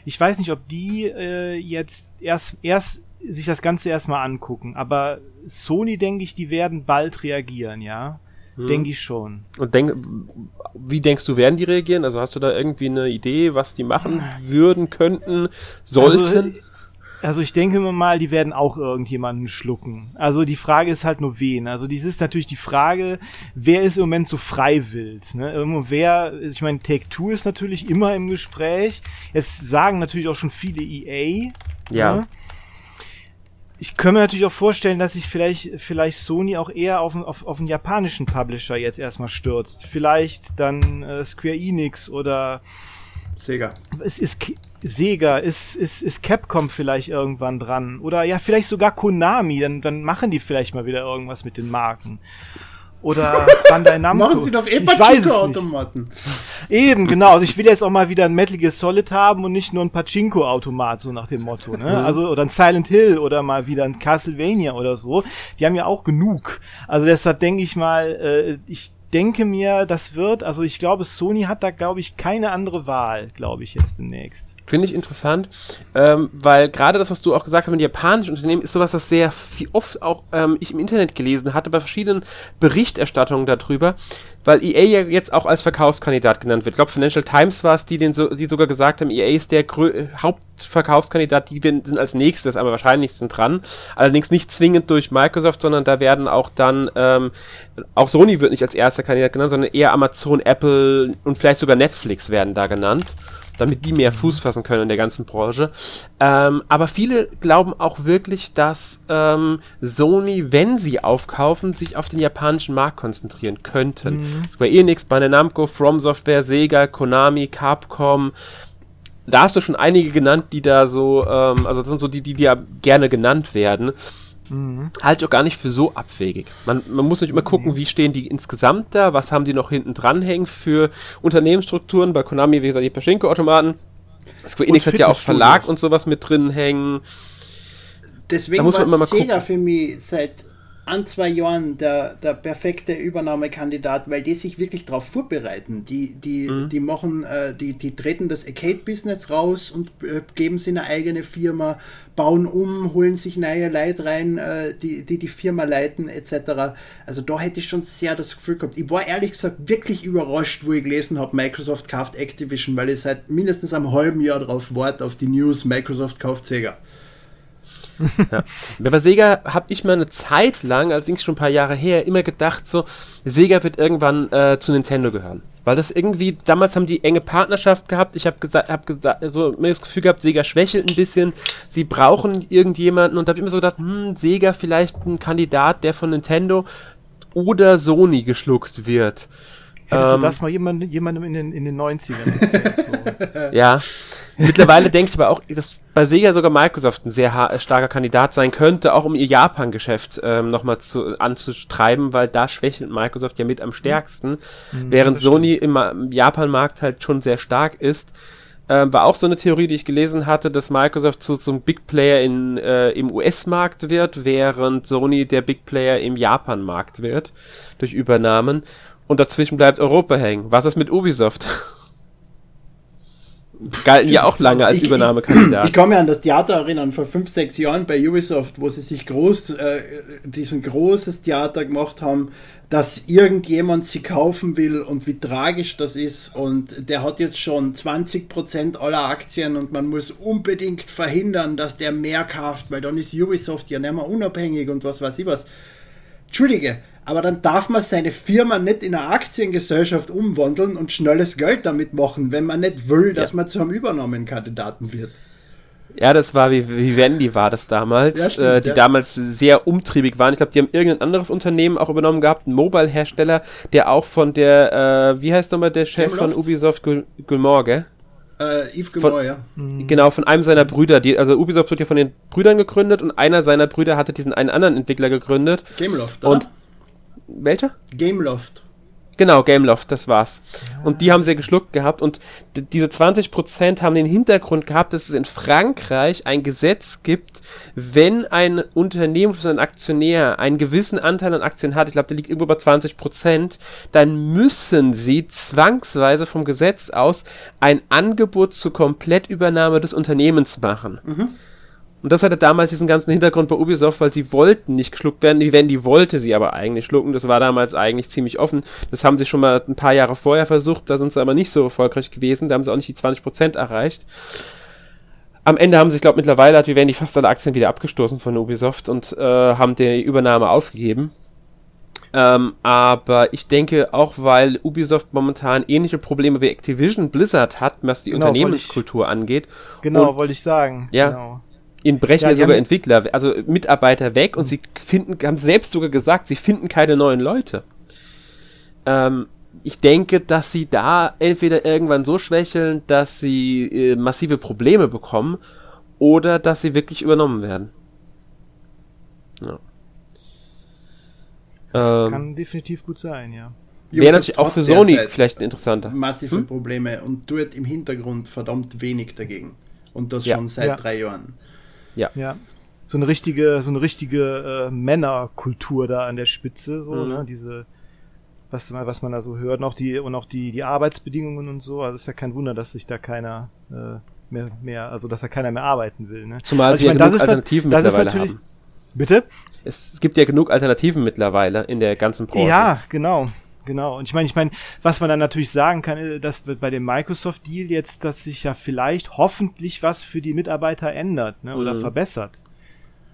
ich weiß nicht, ob die äh, jetzt erst, erst sich das Ganze erstmal angucken, aber Sony, denke ich, die werden bald reagieren, ja. Hm. Denke ich schon. Und denk, wie denkst du, werden die reagieren? Also hast du da irgendwie eine Idee, was die machen würden, könnten, sollten? Also, also ich denke mal, die werden auch irgendjemanden schlucken. Also die Frage ist halt nur wen. Also dies ist natürlich die Frage, wer ist im Moment so freiwillig. Ne? Wer, ich meine, Take Two ist natürlich immer im Gespräch. Es sagen natürlich auch schon viele EA. Ja. Ne? Ich könnte mir natürlich auch vorstellen, dass sich vielleicht, vielleicht Sony auch eher auf, auf, auf einen japanischen Publisher jetzt erstmal stürzt. Vielleicht dann äh, Square Enix oder Sega. Es ist Sega, ist, ist, ist Capcom vielleicht irgendwann dran. Oder ja, vielleicht sogar Konami, dann, dann machen die vielleicht mal wieder irgendwas mit den Marken. Oder Bandai Namco. Machen sie doch eh Pachinko-Automaten. Eben, genau. Also ich will jetzt auch mal wieder ein Metal Gear Solid haben und nicht nur ein Pachinko-Automat, so nach dem Motto. Ne? Also, oder ein Silent Hill oder mal wieder ein Castlevania oder so. Die haben ja auch genug. Also deshalb denke ich mal, äh, ich denke mir, das wird, also ich glaube, Sony hat da, glaube ich, keine andere Wahl, glaube ich, jetzt demnächst. Finde ich interessant, ähm, weil gerade das, was du auch gesagt hast mit japanischen Unternehmen, ist sowas, das sehr oft auch ähm, ich im Internet gelesen hatte, bei verschiedenen Berichterstattungen darüber, weil EA ja jetzt auch als Verkaufskandidat genannt wird. Ich glaube, Financial Times war es, die, den so, die sogar gesagt haben, EA ist der Grö Hauptverkaufskandidat, die sind als nächstes am wahrscheinlichsten dran. Allerdings nicht zwingend durch Microsoft, sondern da werden auch dann, ähm, auch Sony wird nicht als erster Kandidat genannt, sondern eher Amazon, Apple und vielleicht sogar Netflix werden da genannt damit die mehr Fuß fassen können in der ganzen Branche. Ähm, aber viele glauben auch wirklich, dass ähm, Sony, wenn sie aufkaufen, sich auf den japanischen Markt konzentrieren könnten. Mhm. Square Enix, Bandai Namco, From Software, Sega, Konami, Capcom, da hast du schon einige genannt, die da so, ähm, also das sind so die, die, die ja gerne genannt werden. Mhm. Halte ich auch gar nicht für so abwegig. Man, man muss nicht immer gucken, mhm. wie stehen die insgesamt da, was haben die noch hinten dran hängen für Unternehmensstrukturen. Bei Konami, wie gesagt, die Pachinko-Automaten. Square Enix hat ja auch Verlag und sowas mit drin hängen. Deswegen da muss man war Sega für mich seit an zwei Jahren der, der perfekte Übernahmekandidat, weil die sich wirklich darauf vorbereiten. Die, die, mhm. die machen, äh, die, die treten das Arcade-Business raus und äh, geben sie eine eigene Firma, bauen um, holen sich neue Leute rein, äh, die, die die Firma leiten, etc. Also da hätte ich schon sehr das Gefühl gehabt. Ich war ehrlich gesagt wirklich überrascht, wo ich gelesen habe, Microsoft kauft Activision, weil ich seit mindestens einem halben Jahr darauf warte, auf die News, Microsoft kauft Sega. ja. Bei Sega habe ich mal eine Zeit lang, allerdings schon ein paar Jahre her, immer gedacht, so, Sega wird irgendwann äh, zu Nintendo gehören. Weil das irgendwie, damals haben die enge Partnerschaft gehabt. Ich habe gesagt, hab gesagt, so mir das Gefühl gehabt, Sega schwächelt ein bisschen. Sie brauchen irgendjemanden und da habe ich immer so gedacht, hm, Sega vielleicht ein Kandidat, der von Nintendo oder Sony geschluckt wird. Hättest ähm, du das mal jemand, jemandem in den, in den 90ern erzählt? So. ja. Mittlerweile denke ich aber auch, dass bei Sega sogar Microsoft ein sehr starker Kandidat sein könnte, auch um ihr Japan-Geschäft ähm, nochmal zu, anzutreiben, weil da schwächelt Microsoft ja mit am stärksten, mhm, während Sony im, im Japan-Markt halt schon sehr stark ist. Ähm, war auch so eine Theorie, die ich gelesen hatte, dass Microsoft zu so einem Big Player in, äh, im US-Markt wird, während Sony der Big Player im Japan-Markt wird durch Übernahmen. Und dazwischen bleibt Europa hängen. Was ist mit Ubisoft? Galten ja auch lange als ich, Übernahmekandidat. Ich, ich kann mich an das Theater erinnern, vor fünf, sechs Jahren bei Ubisoft, wo sie sich groß, äh, diesen großes Theater gemacht haben, dass irgendjemand sie kaufen will und wie tragisch das ist. Und der hat jetzt schon 20% aller Aktien und man muss unbedingt verhindern, dass der mehr kauft, weil dann ist Ubisoft ja nicht mehr unabhängig und was weiß ich was. Entschuldige, aber dann darf man seine Firma nicht in eine Aktiengesellschaft umwandeln und schnelles Geld damit machen, wenn man nicht will, dass ja. man zu einem Übernahmekandidaten wird. Ja, das war wie, wie Wendy war das damals, ja, stimmt, äh, die ja. damals sehr umtriebig waren. Ich glaube, die haben irgendein anderes Unternehmen auch übernommen gehabt, einen Mobile-Hersteller, der auch von der, äh, wie heißt nochmal der Chef von Ubisoft, Gilmore, gell? Äh, Yves Gilmore, ja. Mhm. Genau, von einem seiner Brüder. Die, also Ubisoft wird ja von den Brüdern gegründet und einer seiner Brüder hatte diesen einen anderen Entwickler gegründet. Gameloft, oder? Und welcher? Gameloft. Genau, Gameloft, das war's. Und die haben sie geschluckt gehabt und diese 20% haben den Hintergrund gehabt, dass es in Frankreich ein Gesetz gibt, wenn ein Unternehmen, ein Aktionär einen gewissen Anteil an Aktien hat, ich glaube, der liegt irgendwo bei 20%, dann müssen sie zwangsweise vom Gesetz aus ein Angebot zur Komplettübernahme des Unternehmens machen. Mhm. Und das hatte damals diesen ganzen Hintergrund bei Ubisoft, weil sie wollten nicht geschluckt werden. Die Wendy wollte sie aber eigentlich schlucken. Das war damals eigentlich ziemlich offen. Das haben sie schon mal ein paar Jahre vorher versucht. Da sind sie aber nicht so erfolgreich gewesen. Da haben sie auch nicht die 20% erreicht. Am Ende haben sie, ich glaube, mittlerweile hat Vivendi fast alle Aktien wieder abgestoßen von Ubisoft und äh, haben die Übernahme aufgegeben. Ähm, aber ich denke auch, weil Ubisoft momentan ähnliche Probleme wie Activision Blizzard hat, was die genau, Unternehmenskultur ich, angeht. Genau, wollte ich sagen. Ja. Genau in brechen ja, sogar Entwickler, also Mitarbeiter weg und sie finden, haben selbst sogar gesagt, sie finden keine neuen Leute. Ähm, ich denke, dass sie da entweder irgendwann so schwächeln, dass sie äh, massive Probleme bekommen oder dass sie wirklich übernommen werden. Ja. Das ähm, kann definitiv gut sein, ja. Wäre natürlich auch für Sony vielleicht interessanter. Massive hm? Probleme und tut im Hintergrund verdammt wenig dagegen. Und das ja. schon seit ja. drei Jahren. Ja. Ja. So eine richtige, so eine richtige äh, Männerkultur da an der Spitze, so, mhm. ne? Diese, was, was man da so hört, und auch die, und auch die, die Arbeitsbedingungen und so. Also ist ja kein Wunder, dass sich da keiner äh, mehr, mehr, also dass da keiner mehr arbeiten will. Ne? Zumal also sie ja genug Alternativen das mittlerweile haben. Bitte? Es, es, gibt ja genug Alternativen mittlerweile in der ganzen Branche. Ja, genau. Genau. Und ich meine, ich meine, was man dann natürlich sagen kann, äh, dass bei dem Microsoft-Deal jetzt, dass sich ja vielleicht hoffentlich was für die Mitarbeiter ändert ne, oder mhm. verbessert.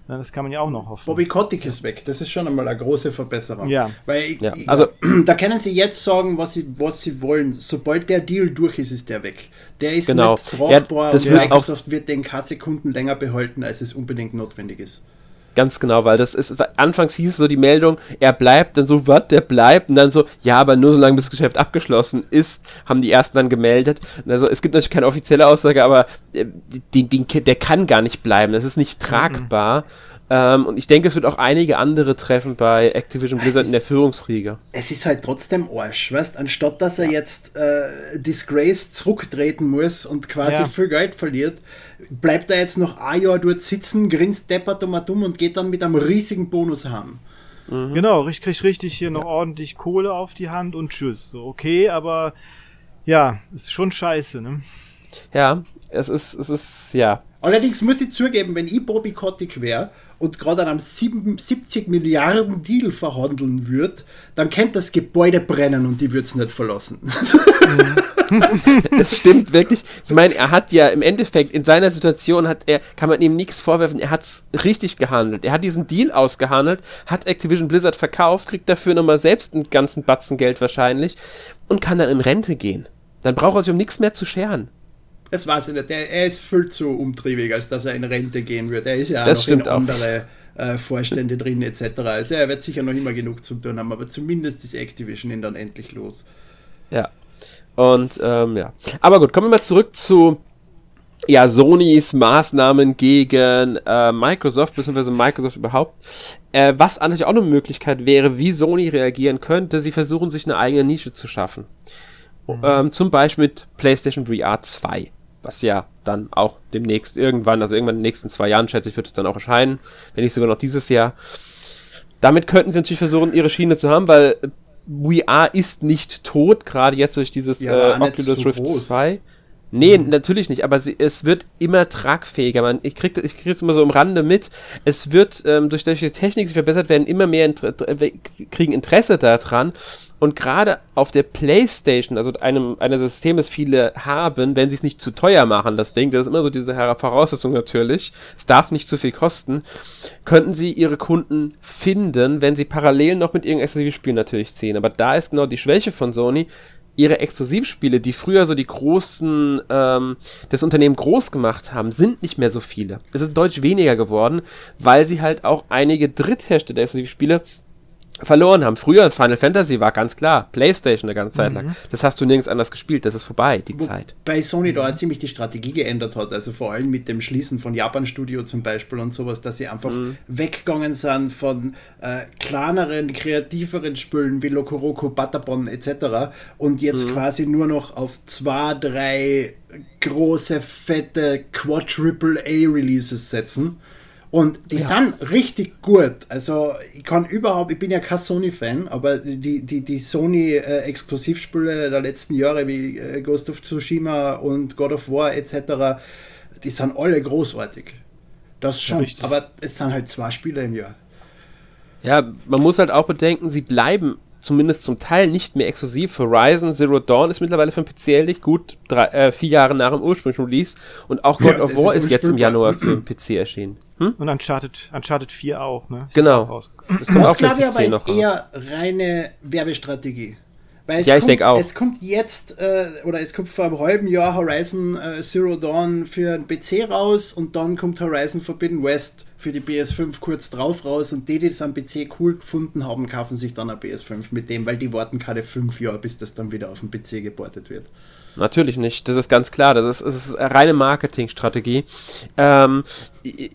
Das kann man ja auch noch hoffen. Bobby Kotick ist weg. Das ist schon einmal eine große Verbesserung. Ja. Weil ich, ja. also da können sie jetzt sagen, was sie, was sie wollen. Sobald der Deal durch ist, ist der weg. Der ist genau. nicht tragbar ja, und Microsoft wird den keine Sekunden länger behalten, als es unbedingt notwendig ist. Ganz genau, weil das ist, anfangs hieß so die Meldung, er bleibt, dann so, was, der bleibt, und dann so, ja, aber nur solange bis das Geschäft abgeschlossen ist, haben die ersten dann gemeldet. Also es gibt natürlich keine offizielle Aussage, aber äh, die, die, der kann gar nicht bleiben, das ist nicht tragbar. Mhm. Ähm, und ich denke, es wird auch einige andere treffen bei Activision Blizzard in der Führungsriege. Es ist halt trotzdem Arsch, weißt anstatt dass er ja. jetzt äh, Disgrace zurücktreten muss und quasi ja. viel Geld verliert, bleibt er jetzt noch ein Jahr dort sitzen, grinst deppert um dumm und geht dann mit einem riesigen Bonus haben. Mhm. Genau, ich krieg richtig hier noch ordentlich Kohle auf die Hand und tschüss. So, okay, aber ja, ist schon scheiße, ne? Ja, es ist, es ist, ja. Allerdings muss ich zugeben, wenn ich Bobby Kotick wäre und gerade an einem 70 Milliarden Deal verhandeln würde, dann könnte das Gebäude brennen und die würde es nicht verlassen. es stimmt wirklich. Ich meine, er hat ja im Endeffekt in seiner Situation hat er, kann man ihm nichts vorwerfen, er hat es richtig gehandelt. Er hat diesen Deal ausgehandelt, hat Activision Blizzard verkauft, kriegt dafür nochmal selbst einen ganzen Batzen Geld wahrscheinlich und kann dann in Rente gehen. Dann braucht er sich um nichts mehr zu scheren. Das weiß ich nicht. Der, er ist viel zu umtriebig, als dass er in Rente gehen wird. Er ist ja das noch in andere äh, Vorstände drin etc. Also er wird sicher noch immer genug zu tun haben, aber zumindest ist Activision ihn dann endlich los. Ja. Und ähm, ja. Aber gut, kommen wir mal zurück zu ja, Sonys Maßnahmen gegen äh, Microsoft, beziehungsweise Microsoft überhaupt. Äh, was eigentlich auch eine Möglichkeit wäre, wie Sony reagieren könnte, sie versuchen sich eine eigene Nische zu schaffen. Mhm. Ähm, zum Beispiel mit PlayStation VR 2 was ja dann auch demnächst irgendwann, also irgendwann in den nächsten zwei Jahren, schätze ich, wird es dann auch erscheinen, wenn nicht sogar noch dieses Jahr. Damit könnten sie natürlich versuchen, ihre Schiene zu haben, weil VR ist nicht tot, gerade jetzt durch dieses ja, äh, Oculus so Rift groß. 2. Nee, mhm. natürlich nicht, aber sie, es wird immer tragfähiger. Man, ich kriege ich krieg es immer so im Rande mit. Es wird ähm, durch die Technik sich verbessert werden, immer mehr Inter kriegen Interesse daran. Und gerade auf der PlayStation, also einem, eines System, das viele haben, wenn sie es nicht zu teuer machen, das Ding, das ist immer so diese Voraussetzung natürlich, es darf nicht zu viel kosten, könnten sie ihre Kunden finden, wenn sie parallel noch mit irgendeinem Exklusivspiel natürlich ziehen. Aber da ist genau die Schwäche von Sony, ihre Exklusivspiele, die früher so die großen, ähm, das Unternehmen groß gemacht haben, sind nicht mehr so viele. Es ist deutlich weniger geworden, weil sie halt auch einige Dritthersteller Exklusivspiele verloren haben. Früher in Final Fantasy war ganz klar, PlayStation eine ganze Zeit mhm. lang. Das hast du nirgends anders gespielt, das ist vorbei, die Wo Zeit. Bei Sony mhm. da ziemlich die Strategie geändert hat, also vor allem mit dem Schließen von Japan Studio zum Beispiel und sowas, dass sie einfach mhm. weggegangen sind von äh, kleineren, kreativeren Spülen wie Lokoroko, Batabon etc. und jetzt mhm. quasi nur noch auf zwei, drei große, fette Quadruple A Releases setzen und die ja. sind richtig gut. Also ich kann überhaupt, ich bin ja kein Sony-Fan, aber die, die, die Sony-Exklusivspiele der letzten Jahre wie äh, Ghost of Tsushima und God of War etc., die sind alle großartig. Das schon, ja, aber es sind halt zwei Spiele im Jahr. Ja, man muss halt auch bedenken, sie bleiben zumindest zum Teil nicht mehr exklusiv. Horizon Zero Dawn ist mittlerweile für den PC erhältlich, gut drei, äh, vier Jahre nach dem ursprünglichen Release. Und auch God ja, of War ist, ist jetzt im Januar für den PC erschienen. Hm? Und Uncharted, Uncharted 4 auch, ne? Ist genau. Das, das glaube ich aber ist eher reine Werbestrategie. Weil es ja, kommt, ich denke auch. Es kommt jetzt, äh, oder es kommt vor einem halben Jahr Horizon äh, Zero Dawn für den PC raus und dann kommt Horizon Forbidden West für die PS5 kurz drauf raus und die, die das am PC cool gefunden haben, kaufen sich dann eine PS5 mit dem, weil die warten keine fünf Jahre, bis das dann wieder auf den PC geportet wird. Natürlich nicht, das ist ganz klar. Das ist, das ist eine reine Marketingstrategie. Ähm,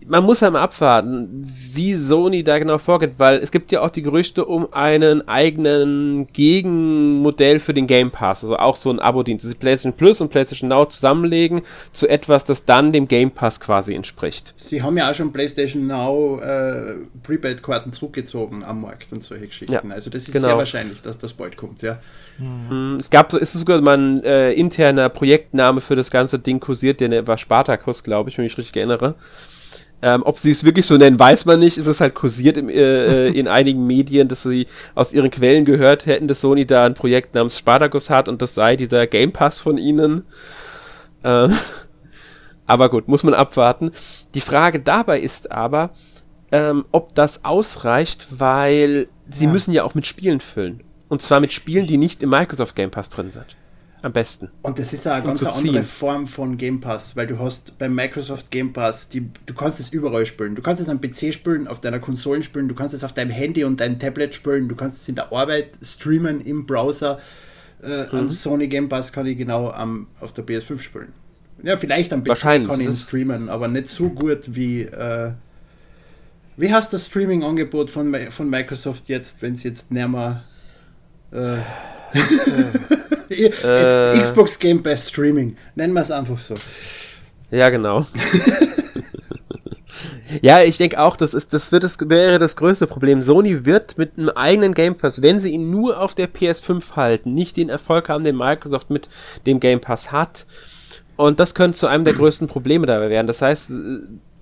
man muss halt mal abwarten, wie Sony da genau vorgeht, weil es gibt ja auch die Gerüchte um einen eigenen Gegenmodell für den Game Pass, also auch so ein Abo-Dienst, dass sie PlayStation Plus und PlayStation Now zusammenlegen zu etwas, das dann dem Game Pass quasi entspricht. Sie haben ja auch schon PlayStation Now äh, Prepaid-Karten zurückgezogen am Markt und solche Geschichten. Ja, also das ist genau. sehr wahrscheinlich, dass das bald kommt, ja. Mhm. Es gab so, ist sogar mal ein äh, interner Projektname für das ganze Ding kursiert, der war Spartacus, glaube ich, wenn ich mich richtig erinnere. Ähm, ob sie es wirklich so nennen, weiß man nicht. Es ist halt kursiert im, äh, äh, in einigen Medien, dass sie aus ihren Quellen gehört hätten, dass Sony da ein Projekt namens Spartacus hat und das sei dieser Game Pass von ihnen. Ähm, aber gut, muss man abwarten. Die Frage dabei ist aber, ähm, ob das ausreicht, weil sie ja. müssen ja auch mit Spielen füllen. Und zwar mit Spielen, die nicht im Microsoft Game Pass drin sind. Am besten. Und das ist ja eine ganz andere Form von Game Pass, weil du hast beim Microsoft Game Pass, die, du kannst es überall spielen. Du kannst es am PC spielen, auf deiner Konsole spielen, du kannst es auf deinem Handy und deinem Tablet spielen, du kannst es in der Arbeit streamen im Browser. Äh, mhm. An Sony Game Pass kann ich genau am, auf der PS5 spielen. Ja, vielleicht am PC kann ich streamen, aber nicht so gut wie. Äh, wie heißt das Streaming-Angebot von, von Microsoft jetzt, wenn es jetzt näher mal äh, äh, Xbox Game Pass Streaming. Nennen wir es einfach so. Ja, genau. ja, ich denke auch, das, ist, das, wird das wäre das größte Problem. Sony wird mit einem eigenen Game Pass, wenn sie ihn nur auf der PS5 halten, nicht den Erfolg haben, den Microsoft mit dem Game Pass hat. Und das könnte zu einem der größten Probleme dabei werden. Das heißt,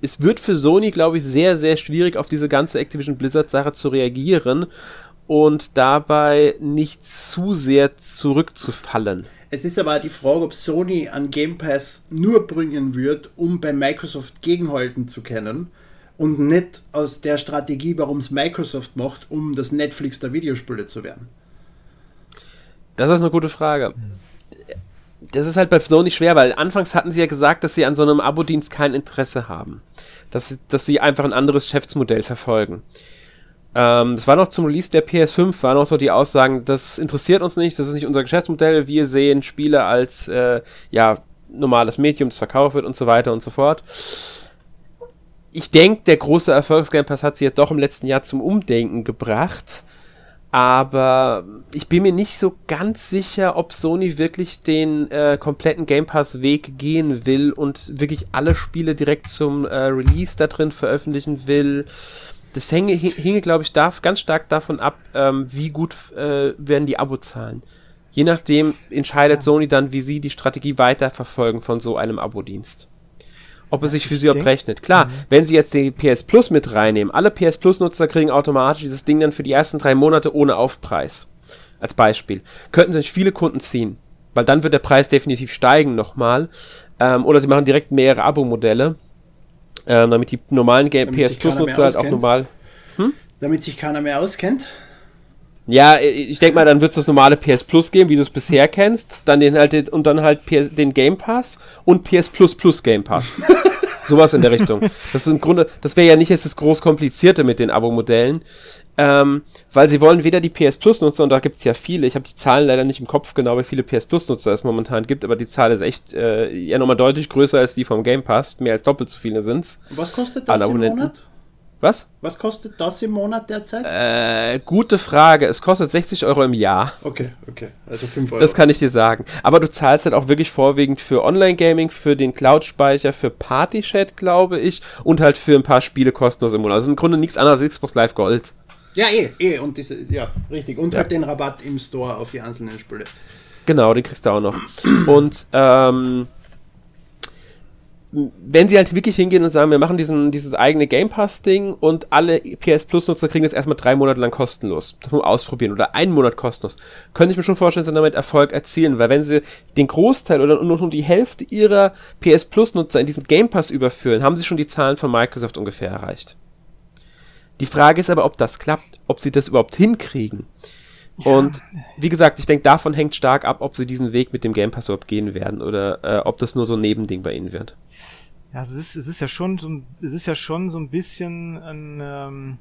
es wird für Sony, glaube ich, sehr, sehr schwierig, auf diese ganze Activision Blizzard-Sache zu reagieren und dabei nicht zu sehr zurückzufallen. Es ist aber die Frage, ob Sony an Game Pass nur bringen wird, um bei Microsoft gegenhalten zu können und nicht aus der Strategie, warum es Microsoft macht, um das Netflix der Videospiele zu werden. Das ist eine gute Frage. Das ist halt bei Sony schwer, weil anfangs hatten sie ja gesagt, dass sie an so einem Abo-Dienst kein Interesse haben. Dass, dass sie einfach ein anderes Geschäftsmodell verfolgen. Ähm, das war noch zum Release der PS5, waren noch so die Aussagen, das interessiert uns nicht, das ist nicht unser Geschäftsmodell, wir sehen Spiele als, äh, ja, normales Medium, das verkauft wird und so weiter und so fort. Ich denke, der große Erfolgsgame Pass hat sie jetzt doch im letzten Jahr zum Umdenken gebracht. Aber ich bin mir nicht so ganz sicher, ob Sony wirklich den äh, kompletten Game Pass Weg gehen will und wirklich alle Spiele direkt zum äh, Release da drin veröffentlichen will das hänge, hinge, glaube ich, darf ganz stark davon ab, ähm, wie gut äh, werden die Abozahlen. Je nachdem entscheidet Sony dann, wie sie die Strategie weiterverfolgen von so einem Abo-Dienst. Ob es sich für sie überhaupt rechnet. Klar, mhm. wenn sie jetzt die PS Plus mit reinnehmen, alle PS Plus-Nutzer kriegen automatisch dieses Ding dann für die ersten drei Monate ohne Aufpreis. Als Beispiel. Könnten sich viele Kunden ziehen. Weil dann wird der Preis definitiv steigen nochmal. Ähm, oder sie machen direkt mehrere Abo-Modelle ähm, damit die normalen Game PS Plus Nutzer halt auch normal. Hm? Damit sich keiner mehr auskennt. Ja, ich denke mal, dann wird es das normale PS Plus geben, wie du es bisher kennst, dann den halt und dann halt PS, den Game Pass und PS Plus Plus Game Pass. Sowas in der Richtung. Das ist im Grunde, das wäre ja nicht jetzt das groß komplizierte mit den Abo-Modellen, ähm, weil sie wollen weder die PS Plus Nutzer, und da gibt es ja viele, ich habe die Zahlen leider nicht im Kopf genau, wie viele PS Plus Nutzer es momentan gibt, aber die Zahl ist echt äh, ja nochmal deutlich größer als die vom Game Pass, mehr als doppelt so viele sind's. Was kostet das im Monat? Was? Was kostet das im Monat derzeit? Äh, gute Frage. Es kostet 60 Euro im Jahr. Okay, okay. Also 5 Euro. Das kann ich dir sagen. Aber du zahlst halt auch wirklich vorwiegend für Online-Gaming, für den Cloud-Speicher, für Party-Chat, glaube ich, und halt für ein paar Spiele kostenlos im Monat. Also im Grunde nichts anderes als Xbox Live Gold. Ja, eh, eh. Und diese, ja, richtig. Und ja. halt den Rabatt im Store auf die einzelnen Spiele. Genau, den kriegst du auch noch. Und, ähm, wenn sie halt wirklich hingehen und sagen, wir machen diesen, dieses eigene Game Pass-Ding und alle PS Plus-Nutzer kriegen es erstmal drei Monate lang kostenlos. Das man ausprobieren. Oder einen Monat kostenlos. Könnte ich mir schon vorstellen, dass sie damit Erfolg erzielen, weil wenn sie den Großteil oder nur die Hälfte ihrer PS Plus-Nutzer in diesen Game Pass überführen, haben sie schon die Zahlen von Microsoft ungefähr erreicht. Die Frage ist aber, ob das klappt, ob sie das überhaupt hinkriegen. Ja. Und wie gesagt, ich denke, davon hängt stark ab, ob sie diesen Weg mit dem Game Pass überhaupt gehen werden oder äh, ob das nur so ein Nebending bei ihnen wird. Ja, es ist, es ist ja schon so ein, es ist ja schon so ein bisschen ein, ähm,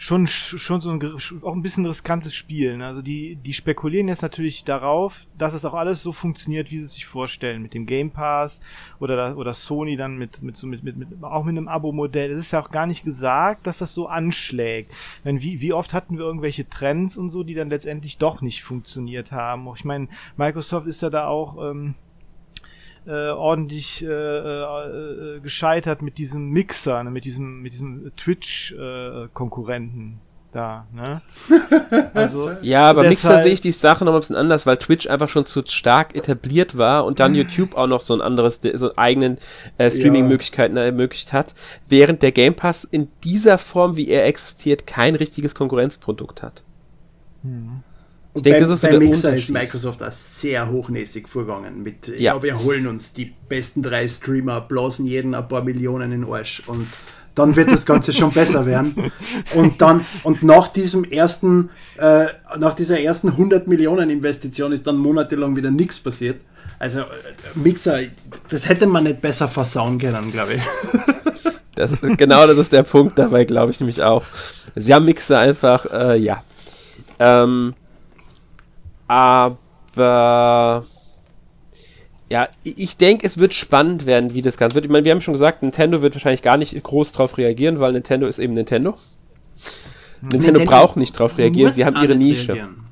schon, schon so ein, auch ein bisschen riskantes Spiel. Ne? Also die, die spekulieren jetzt natürlich darauf, dass es auch alles so funktioniert, wie sie es sich vorstellen, mit dem Game Pass oder, oder Sony dann mit, mit, mit, mit, mit auch mit einem Abo-Modell. Es ist ja auch gar nicht gesagt, dass das so anschlägt. Denn wie, wie oft hatten wir irgendwelche Trends und so, die dann letztendlich doch nicht funktioniert haben. Ich meine, Microsoft ist ja da auch, ähm, äh, ordentlich äh, äh, äh, gescheitert mit diesem Mixer, ne, mit diesem mit diesem Twitch-Konkurrenten. Äh, da, ne? Also, ja, aber Mixer sehe ich die Sache noch ein bisschen anders, weil Twitch einfach schon zu stark etabliert war und dann YouTube auch noch so ein anderes, so eigenen äh, Streaming-Möglichkeiten ja. ermöglicht hat, während der Game Pass in dieser Form, wie er existiert, kein richtiges Konkurrenzprodukt hat. Mhm. Und ich denke, bei, das ist bei Mixer ist Microsoft auch sehr hochnäsig vorgegangen. Mit, ja. ja, wir holen uns die besten drei Streamer, blasen jeden ein paar Millionen in den Arsch und dann wird das Ganze schon besser werden. Und dann, und nach diesem ersten, äh, nach dieser ersten 100 Millionen Investition ist dann monatelang wieder nichts passiert. Also, äh, Mixer, das hätte man nicht besser versauen können, glaube ich. Das, genau das ist der Punkt dabei, glaube ich nämlich auch. Sie haben Mixer einfach, äh, ja. Ähm, aber ja, ich denke, es wird spannend werden, wie das Ganze wird. Ich meine, wir haben schon gesagt, Nintendo wird wahrscheinlich gar nicht groß drauf reagieren, weil Nintendo ist eben Nintendo. Nintendo, Nintendo braucht nicht drauf reagieren, sie haben ihre Nische. Reagieren.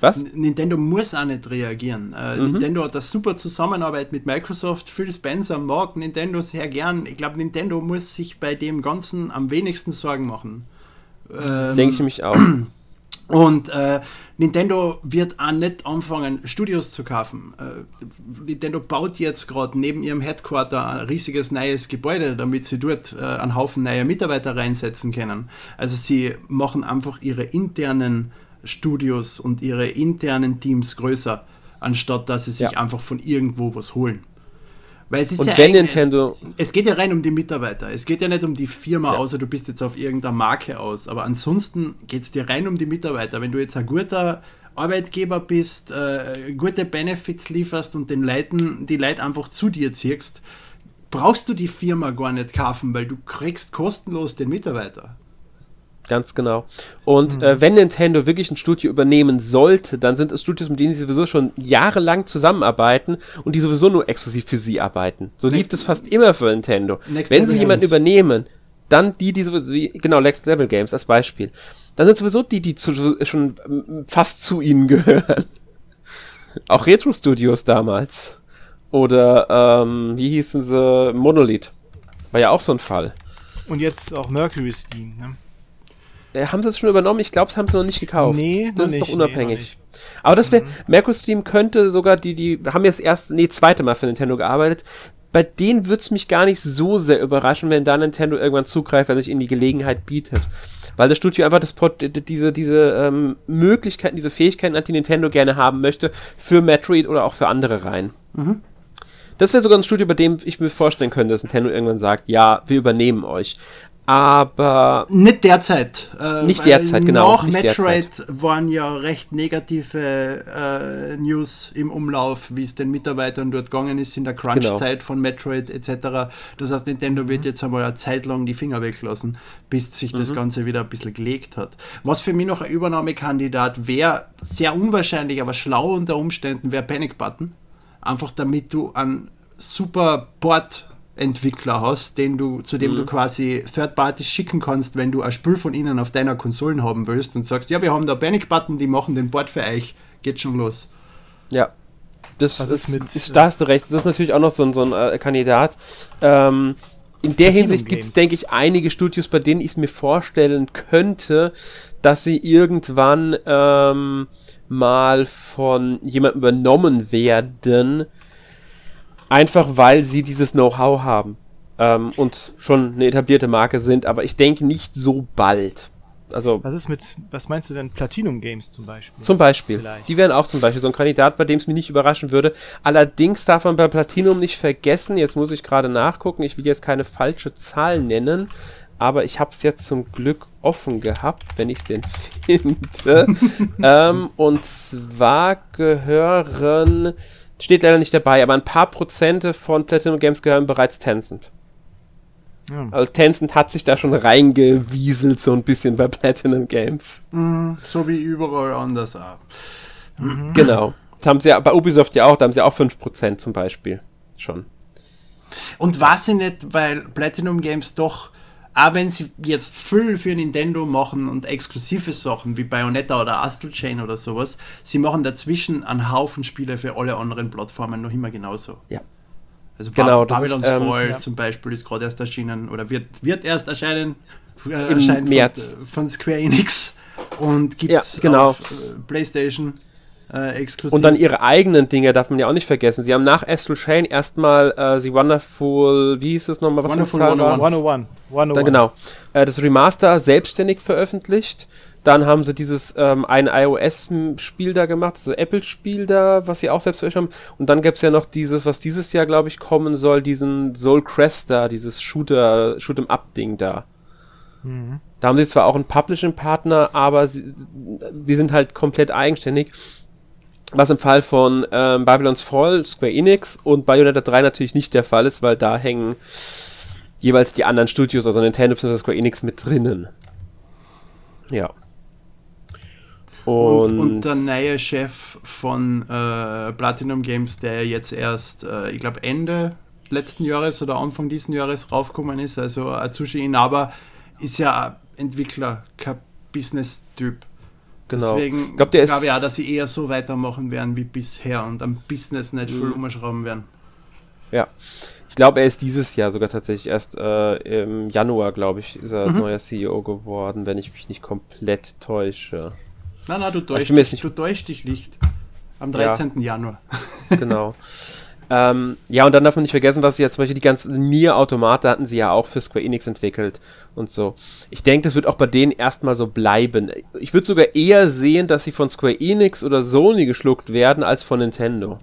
Was? Nintendo muss auch nicht reagieren. Äh, mhm. Nintendo hat eine super Zusammenarbeit mit Microsoft. Phil Spencer mag Nintendo sehr gern. Ich glaube, Nintendo muss sich bei dem Ganzen am wenigsten Sorgen machen. Ähm, Denke ich mich auch. Und äh, Nintendo wird auch nicht anfangen, Studios zu kaufen. Äh, Nintendo baut jetzt gerade neben ihrem Headquarter ein riesiges neues Gebäude, damit sie dort äh, einen Haufen neuer Mitarbeiter reinsetzen können. Also sie machen einfach ihre internen Studios und ihre internen Teams größer, anstatt dass sie sich ja. einfach von irgendwo was holen. Weil es ist und ja wenn Nintendo. Es geht ja rein um die Mitarbeiter. Es geht ja nicht um die Firma, ja. außer du bist jetzt auf irgendeiner Marke aus. Aber ansonsten geht es dir rein um die Mitarbeiter. Wenn du jetzt ein guter Arbeitgeber bist, äh, gute Benefits lieferst und den Leuten, die Leute einfach zu dir ziehst, brauchst du die Firma gar nicht kaufen, weil du kriegst kostenlos den Mitarbeiter. Ganz genau. Und mhm. äh, wenn Nintendo wirklich ein Studio übernehmen sollte, dann sind es Studios, mit denen sie sowieso schon jahrelang zusammenarbeiten und die sowieso nur exklusiv für sie arbeiten. So lief es fast immer für Nintendo. Next wenn sie jemanden übernehmen, dann die, die sowieso, genau, Next Level Games als Beispiel. Dann sind sowieso die, die zu, schon fast zu ihnen gehören. Auch Retro Studios damals. Oder, ähm, wie hießen sie? Monolith. War ja auch so ein Fall. Und jetzt auch Mercury Steam, ne? Äh, haben sie es schon übernommen? Ich glaube, es haben sie noch nicht gekauft. Nee, das ist nicht, doch unabhängig. Nee, Aber das wäre, mhm. Mercury Stream könnte sogar, die, die haben jetzt erst, nee, zweite Mal für Nintendo gearbeitet. Bei denen würde es mich gar nicht so sehr überraschen, wenn da Nintendo irgendwann zugreift, wenn sich ihnen die Gelegenheit bietet. Weil das Studio einfach das, diese, diese ähm, Möglichkeiten, diese Fähigkeiten hat, die Nintendo gerne haben möchte, für Metroid oder auch für andere rein. Mhm. Das wäre sogar ein Studio, bei dem ich mir vorstellen könnte, dass Nintendo irgendwann sagt, ja, wir übernehmen euch. Aber nicht derzeit. Äh, nicht derzeit, genau. Nach Metroid derzeit. waren ja recht negative äh, News im Umlauf, wie es den Mitarbeitern dort gegangen ist in der Crunch-Zeit genau. von Metroid etc. Das heißt, Nintendo wird jetzt einmal eine Zeit lang die Finger weglassen, bis sich das mhm. Ganze wieder ein bisschen gelegt hat. Was für mich noch ein Übernahmekandidat wäre, sehr unwahrscheinlich, aber schlau unter Umständen, wäre Panic Button. Einfach damit du einen super Port Entwickler hast, den du, zu dem mhm. du quasi Third Parties schicken kannst, wenn du ein Spiel von ihnen auf deiner Konsolen haben willst und sagst, ja, wir haben da Panic-Button, die machen den Board für euch, geht schon los. Ja. Das, das ist, mit, ist, da hast du recht. Das ist natürlich auch noch so ein, so ein äh, Kandidat. Ähm, in der Hinsicht gibt es, denke ich, einige Studios, bei denen ich es mir vorstellen könnte, dass sie irgendwann ähm, mal von jemandem übernommen werden, Einfach weil sie dieses Know-how haben ähm, und schon eine etablierte Marke sind, aber ich denke nicht so bald. Also, was ist mit, was meinst du denn, Platinum Games zum Beispiel? Zum Beispiel. Vielleicht. Die wären auch zum Beispiel so ein Kandidat, bei dem es mich nicht überraschen würde. Allerdings darf man bei Platinum nicht vergessen, jetzt muss ich gerade nachgucken, ich will jetzt keine falsche Zahl nennen, aber ich habe es jetzt zum Glück offen gehabt, wenn ich es denn finde. ähm, und zwar gehören Steht leider nicht dabei, aber ein paar Prozente von Platinum Games gehören bereits Tencent. Ja. Also Tencent hat sich da schon reingewieselt so ein bisschen bei Platinum Games. Mhm, so wie überall anders auch. Mhm. Genau. Das haben sie ja, bei Ubisoft ja auch, da haben sie auch 5% zum Beispiel schon. Und was sie nicht, weil Platinum Games doch auch wenn sie jetzt viel für Nintendo machen und exklusive Sachen wie Bayonetta oder Astral Chain oder sowas, sie machen dazwischen einen Haufen Spiele für alle anderen Plattformen noch immer genauso. Ja. Also genau, Babylon's ist, ähm, Fall ja. zum Beispiel ist gerade erst erschienen oder wird, wird erst erscheinen, äh, Im März. Von, von, Square Enix und gibt es ja, genau. auf äh, PlayStation äh, exklusiv. Und dann ihre eigenen Dinge darf man ja auch nicht vergessen. Sie haben nach Astral Chain erstmal äh, The Wonderful, wie hieß es nochmal, was Wonderful 101. 101. 101. Dann, genau. Äh, das Remaster selbstständig veröffentlicht. Dann haben sie dieses ähm, ein iOS-Spiel da gemacht, also Apple-Spiel da, was sie auch selbst veröffentlicht haben. Und dann gab es ja noch dieses, was dieses Jahr, glaube ich, kommen soll, diesen Soul Crest da, dieses Shooter, Shoot'em-Up-Ding da. Mhm. Da haben sie zwar auch einen Publishing-Partner, aber sie, wir sind halt komplett eigenständig. Was im Fall von ähm, Babylon's Fall, Square Enix und Bayonetta 3 natürlich nicht der Fall ist, weil da hängen jeweils die anderen Studios, also Nintendo bzw. Square Enix mit drinnen. Ja. Und, und, und, der neue Chef von äh, Platinum Games, der jetzt erst, äh, ich glaube, Ende letzten Jahres oder Anfang diesen Jahres raufgekommen ist, also Atsushi Inaba, ist ja Entwickler, kein Business-Typ. Genau. Deswegen glaub, glaube ich auch, dass sie eher so weitermachen werden wie bisher und am Business nicht viel mhm. umschrauben werden. Ja. Ich glaube, er ist dieses Jahr sogar tatsächlich erst äh, im Januar, glaube ich, ist er mhm. neuer CEO geworden, wenn ich mich nicht komplett täusche. Nein, nein, du täuscht, dich, du täuscht dich nicht. Am 13. Ja. Januar. genau. Ähm, ja, und dann darf man nicht vergessen, was sie ja zum Beispiel die ganzen Nier-Automate hatten sie ja auch für Square Enix entwickelt und so. Ich denke, das wird auch bei denen erstmal so bleiben. Ich würde sogar eher sehen, dass sie von Square Enix oder Sony geschluckt werden, als von Nintendo.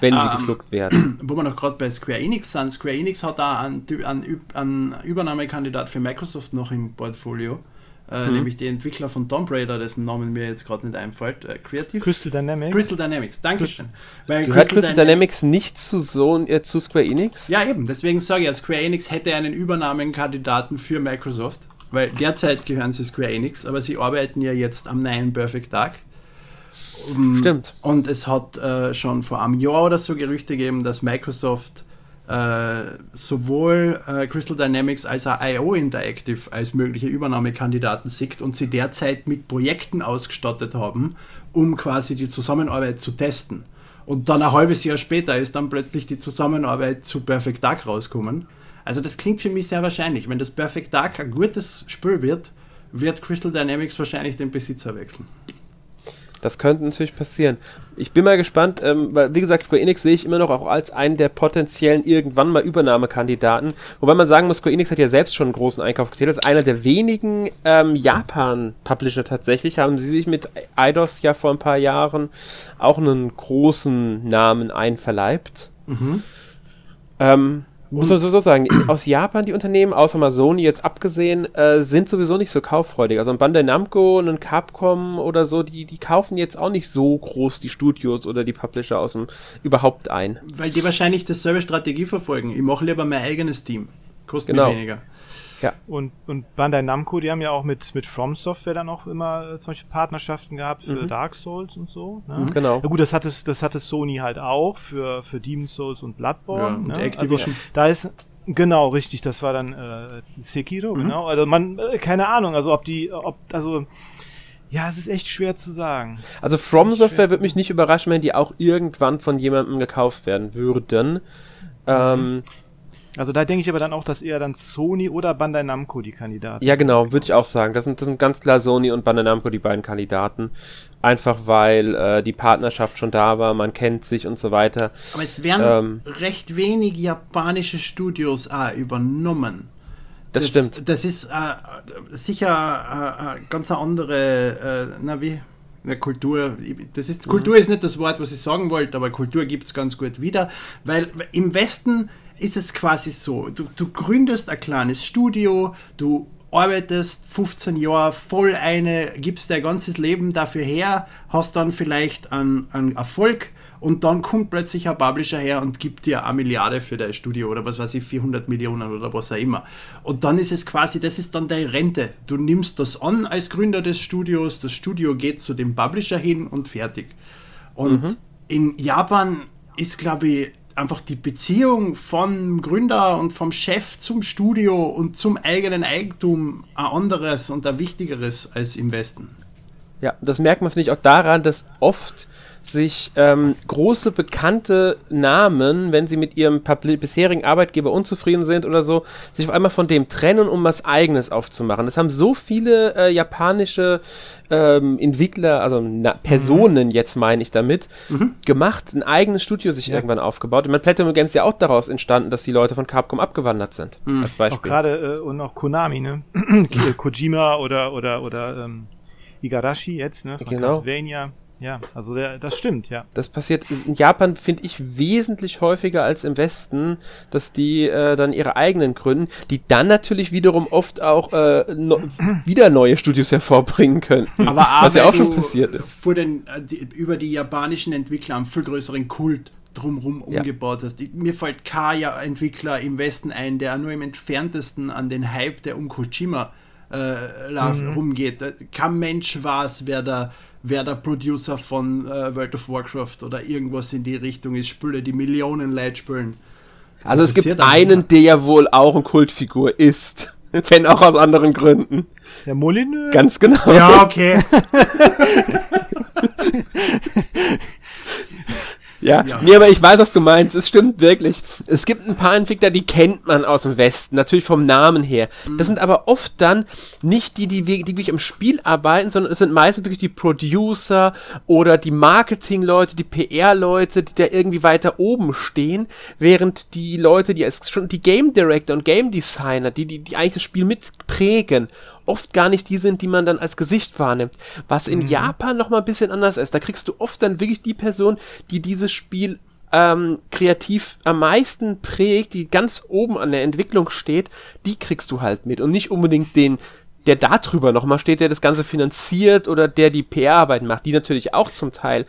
Wenn sie ähm, geschluckt werden. Wo wir noch gerade bei Square Enix sind. Square Enix hat da einen, einen, einen Übernahmekandidat für Microsoft noch im Portfolio. Äh, mhm. nämlich die Entwickler von Tomb Raider, dessen Namen mir jetzt gerade nicht einfällt. Äh, Creative? Crystal Dynamics. Crystal Dynamics, Dankeschön. Weil Gehört Crystal, Crystal Dynamics, Dynamics, nicht zu, so, äh, zu Square Enix? Ja, eben. Deswegen sage ich ja, Square Enix hätte einen Übernahmenkandidaten für Microsoft, weil derzeit gehören sie Square Enix, aber sie arbeiten ja jetzt am neuen Perfect Dark. Um, Stimmt. Und es hat äh, schon vor einem Jahr oder so Gerüchte gegeben, dass Microsoft äh, sowohl äh, Crystal Dynamics als auch IO Interactive als mögliche Übernahmekandidaten sieht und sie derzeit mit Projekten ausgestattet haben, um quasi die Zusammenarbeit zu testen. Und dann ein halbes Jahr später ist dann plötzlich die Zusammenarbeit zu Perfect Dark rausgekommen. Also das klingt für mich sehr wahrscheinlich. Wenn das Perfect Dark ein gutes Spiel wird, wird Crystal Dynamics wahrscheinlich den Besitzer wechseln. Das könnte natürlich passieren. Ich bin mal gespannt, ähm, weil, wie gesagt, Square Enix sehe ich immer noch auch als einen der potenziellen irgendwann mal Übernahmekandidaten. Wobei man sagen muss, Square Enix hat ja selbst schon einen großen Einkauf getätigt. Als einer der wenigen ähm, Japan-Publisher tatsächlich haben sie sich mit Eidos ja vor ein paar Jahren auch einen großen Namen einverleibt. Mhm. Ähm, muss man sowieso sagen, aus Japan die Unternehmen, außer mal Sony jetzt abgesehen, äh, sind sowieso nicht so kauffreudig. Also ein Bandai Namco und ein Capcom oder so, die, die kaufen jetzt auch nicht so groß die Studios oder die Publisher aus dem überhaupt ein. Weil die wahrscheinlich dasselbe Strategie verfolgen. Ich mache lieber mein eigenes Team. Kostet genau. mir weniger. Ja. Und, und Bandai Namco, die haben ja auch mit, mit From Software dann auch immer äh, zum Beispiel Partnerschaften gehabt für mhm. Dark Souls und so. Ne? Mhm. Genau. Ja gut, das hatte, das hatte Sony halt auch für, für Demon's Souls und Bloodborne. Ja, und ne? Activision. Also, da ist, Genau, richtig, das war dann äh, Sekiro, mhm. genau. Also man, äh, keine Ahnung, also ob die, ob, also ja, es ist echt schwer zu sagen. Also From Software würde mich nicht überraschen, wenn die auch irgendwann von jemandem gekauft werden würden. Mhm. Ähm, also da denke ich aber dann auch, dass eher dann Sony oder Bandai Namco die Kandidaten Ja, genau, würde ich auch sagen. Das sind, das sind ganz klar Sony und Bandai Namco die beiden Kandidaten. Einfach weil äh, die Partnerschaft schon da war, man kennt sich und so weiter. Aber es werden ähm, recht wenig japanische Studios auch übernommen. Das, das stimmt. Das ist äh, sicher äh, äh ganz eine andere, äh, na wie, eine Kultur, das ist, Kultur mhm. ist nicht das Wort, was ich sagen wollte, aber Kultur gibt es ganz gut wieder, weil im Westen ist es quasi so, du, du gründest ein kleines Studio, du arbeitest 15 Jahre voll eine, gibst dein ganzes Leben dafür her, hast dann vielleicht einen, einen Erfolg und dann kommt plötzlich ein Publisher her und gibt dir eine Milliarde für dein Studio oder was weiß ich, 400 Millionen oder was auch immer. Und dann ist es quasi, das ist dann deine Rente. Du nimmst das an als Gründer des Studios, das Studio geht zu dem Publisher hin und fertig. Und mhm. in Japan ist, glaube ich, einfach die Beziehung vom Gründer und vom Chef zum Studio und zum eigenen Eigentum ein anderes und ein wichtigeres als im Westen. Ja, das merkt man, finde ich, auch daran, dass oft sich ähm, große bekannte Namen, wenn sie mit ihrem bisherigen Arbeitgeber unzufrieden sind oder so, sich auf einmal von dem trennen, um was Eigenes aufzumachen. Das haben so viele äh, japanische ähm, Entwickler, also na, Personen mhm. jetzt meine ich damit, mhm. gemacht, ein eigenes Studio sich ja. irgendwann aufgebaut. Ich meine, Platinum Games ist ja auch daraus entstanden, dass die Leute von Capcom abgewandert sind. Mhm. Als Beispiel. Auch gerade äh, und auch Konami, ne? Kojima oder oder oder ähm, Igarashi jetzt, ne? Von genau. Castlevania. Ja, also der, das stimmt, ja. Das passiert in Japan, finde ich, wesentlich häufiger als im Westen, dass die äh, dann ihre eigenen gründen, die dann natürlich wiederum oft auch äh, no, wieder neue Studios hervorbringen können. Aber, was ja auch schon passiert ist. Vor den, äh, die, über die japanischen Entwickler einen viel größeren Kult drumherum ja. umgebaut hast. Ich, mir fällt kein Entwickler im Westen ein, der nur im entferntesten an den Hype, der um Kojima äh, mhm. rumgeht. Kein Mensch weiß, wer da wer der Producer von äh, World of Warcraft oder irgendwas in die Richtung ist, Spüle, die Millionen Leute spülen. Also es gibt einen, der ja wohl auch eine Kultfigur ist. Wenn auch aus anderen Gründen. Der Molyneux? Ganz genau. Ja, okay. Ja, ja. Nee, aber ich weiß, was du meinst. Es stimmt wirklich. Es gibt ein paar Entwickler, die kennt man aus dem Westen, natürlich vom Namen her. Mhm. Das sind aber oft dann nicht die, die, die wirklich am Spiel arbeiten, sondern es sind meistens wirklich die Producer oder die Marketing-Leute, die PR-Leute, die da irgendwie weiter oben stehen, während die Leute, die als schon die Game Director und Game Designer, die, die, die eigentlich das Spiel mitprägen oft gar nicht die sind, die man dann als Gesicht wahrnimmt. Was in mhm. Japan noch mal ein bisschen anders ist. Da kriegst du oft dann wirklich die Person, die dieses Spiel ähm, kreativ am meisten prägt, die ganz oben an der Entwicklung steht, die kriegst du halt mit und nicht unbedingt den der da drüber nochmal steht, der das Ganze finanziert oder der die PR-Arbeit macht, die natürlich auch zum Teil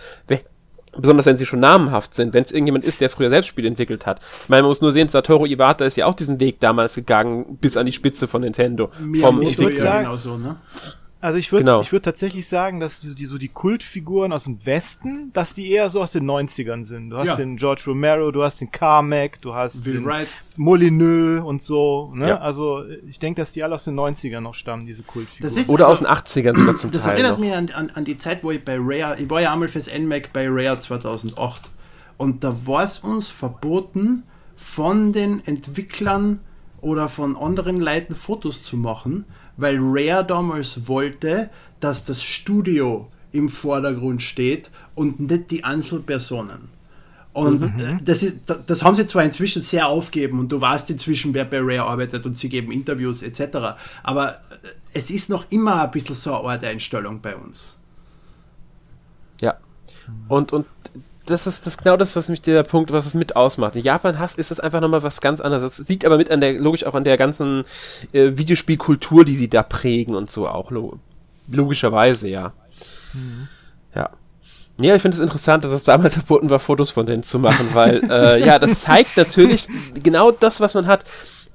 besonders wenn sie schon namenhaft sind, wenn es irgendjemand ist, der früher selbst Spiele entwickelt hat. Ich meine, man muss nur sehen, Satoru Iwata ist ja auch diesen Weg damals gegangen, bis an die Spitze von Nintendo. Vom Entwickler. Genauso, ne? Also ich würde genau. ich würde tatsächlich sagen, dass die so die Kultfiguren aus dem Westen, dass die eher so aus den 90ern sind. Du hast ja. den George Romero, du hast den Carmack, du hast Will den Wright. Molyneux und so. Ne? Ja. Also ich denke, dass die alle aus den 90ern noch stammen, diese Kultfiguren. Oder also, aus den 80ern sogar zum das Teil. Das erinnert mich an, an, an, die Zeit, wo ich bei Rare, ich war ja einmal fürs NMAC bei Rare 2008 und da war es uns verboten, von den Entwicklern oder von anderen Leuten Fotos zu machen, weil Rare damals wollte, dass das Studio im Vordergrund steht und nicht die Einzelpersonen. Und mhm. Äh, das, ist, das haben sie zwar inzwischen sehr aufgeben und du weißt inzwischen, wer bei Rare arbeitet und sie geben Interviews etc. Aber äh, es ist noch immer ein bisschen so eine Art Einstellung bei uns. Ja. Und, und das ist das genau das, was mich der Punkt, was es mit ausmacht. In Japan hast, ist das einfach nochmal was ganz anderes. Das liegt aber mit an der, logisch auch an der ganzen äh, Videospielkultur, die sie da prägen und so auch, lo logischerweise, ja. Mhm. Ja. Ja, ich finde es interessant, dass es damals verboten war, Fotos von denen zu machen, weil, äh, ja, das zeigt natürlich genau das, was man hat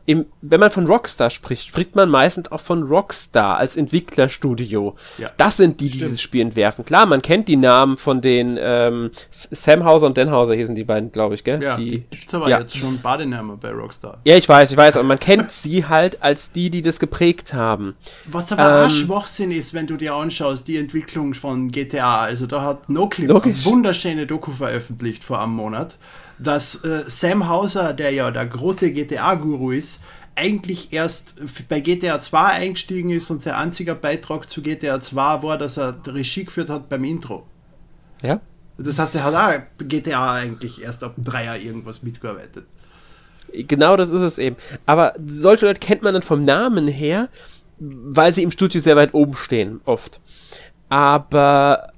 im, wenn man von Rockstar spricht, spricht man meistens auch von Rockstar als Entwicklerstudio. Ja. Das sind die, die Stimmt. dieses Spiel entwerfen. Klar, man kennt die Namen von den ähm, Sam Hauser und Dan Hauser hießen die beiden, glaube ich, gell? Ja, die, gibt's aber ja. jetzt schon Badename bei Rockstar. Ja, ich weiß, ich weiß, aber man kennt sie halt als die, die das geprägt haben. Was aber ähm, auch Schwachsinn ist, wenn du dir anschaust, die Entwicklung von GTA. Also da hat NoClip eine wunderschöne Doku veröffentlicht vor einem Monat dass äh, Sam Hauser, der ja der große GTA-Guru ist, eigentlich erst bei GTA 2 eingestiegen ist und sein einziger Beitrag zu GTA 2 war, dass er Regie geführt hat beim Intro. Ja. Das heißt, er hat auch GTA eigentlich erst ab drei Jahren irgendwas mitgearbeitet. Genau das ist es eben. Aber solche Leute kennt man dann vom Namen her, weil sie im Studio sehr weit oben stehen, oft. Aber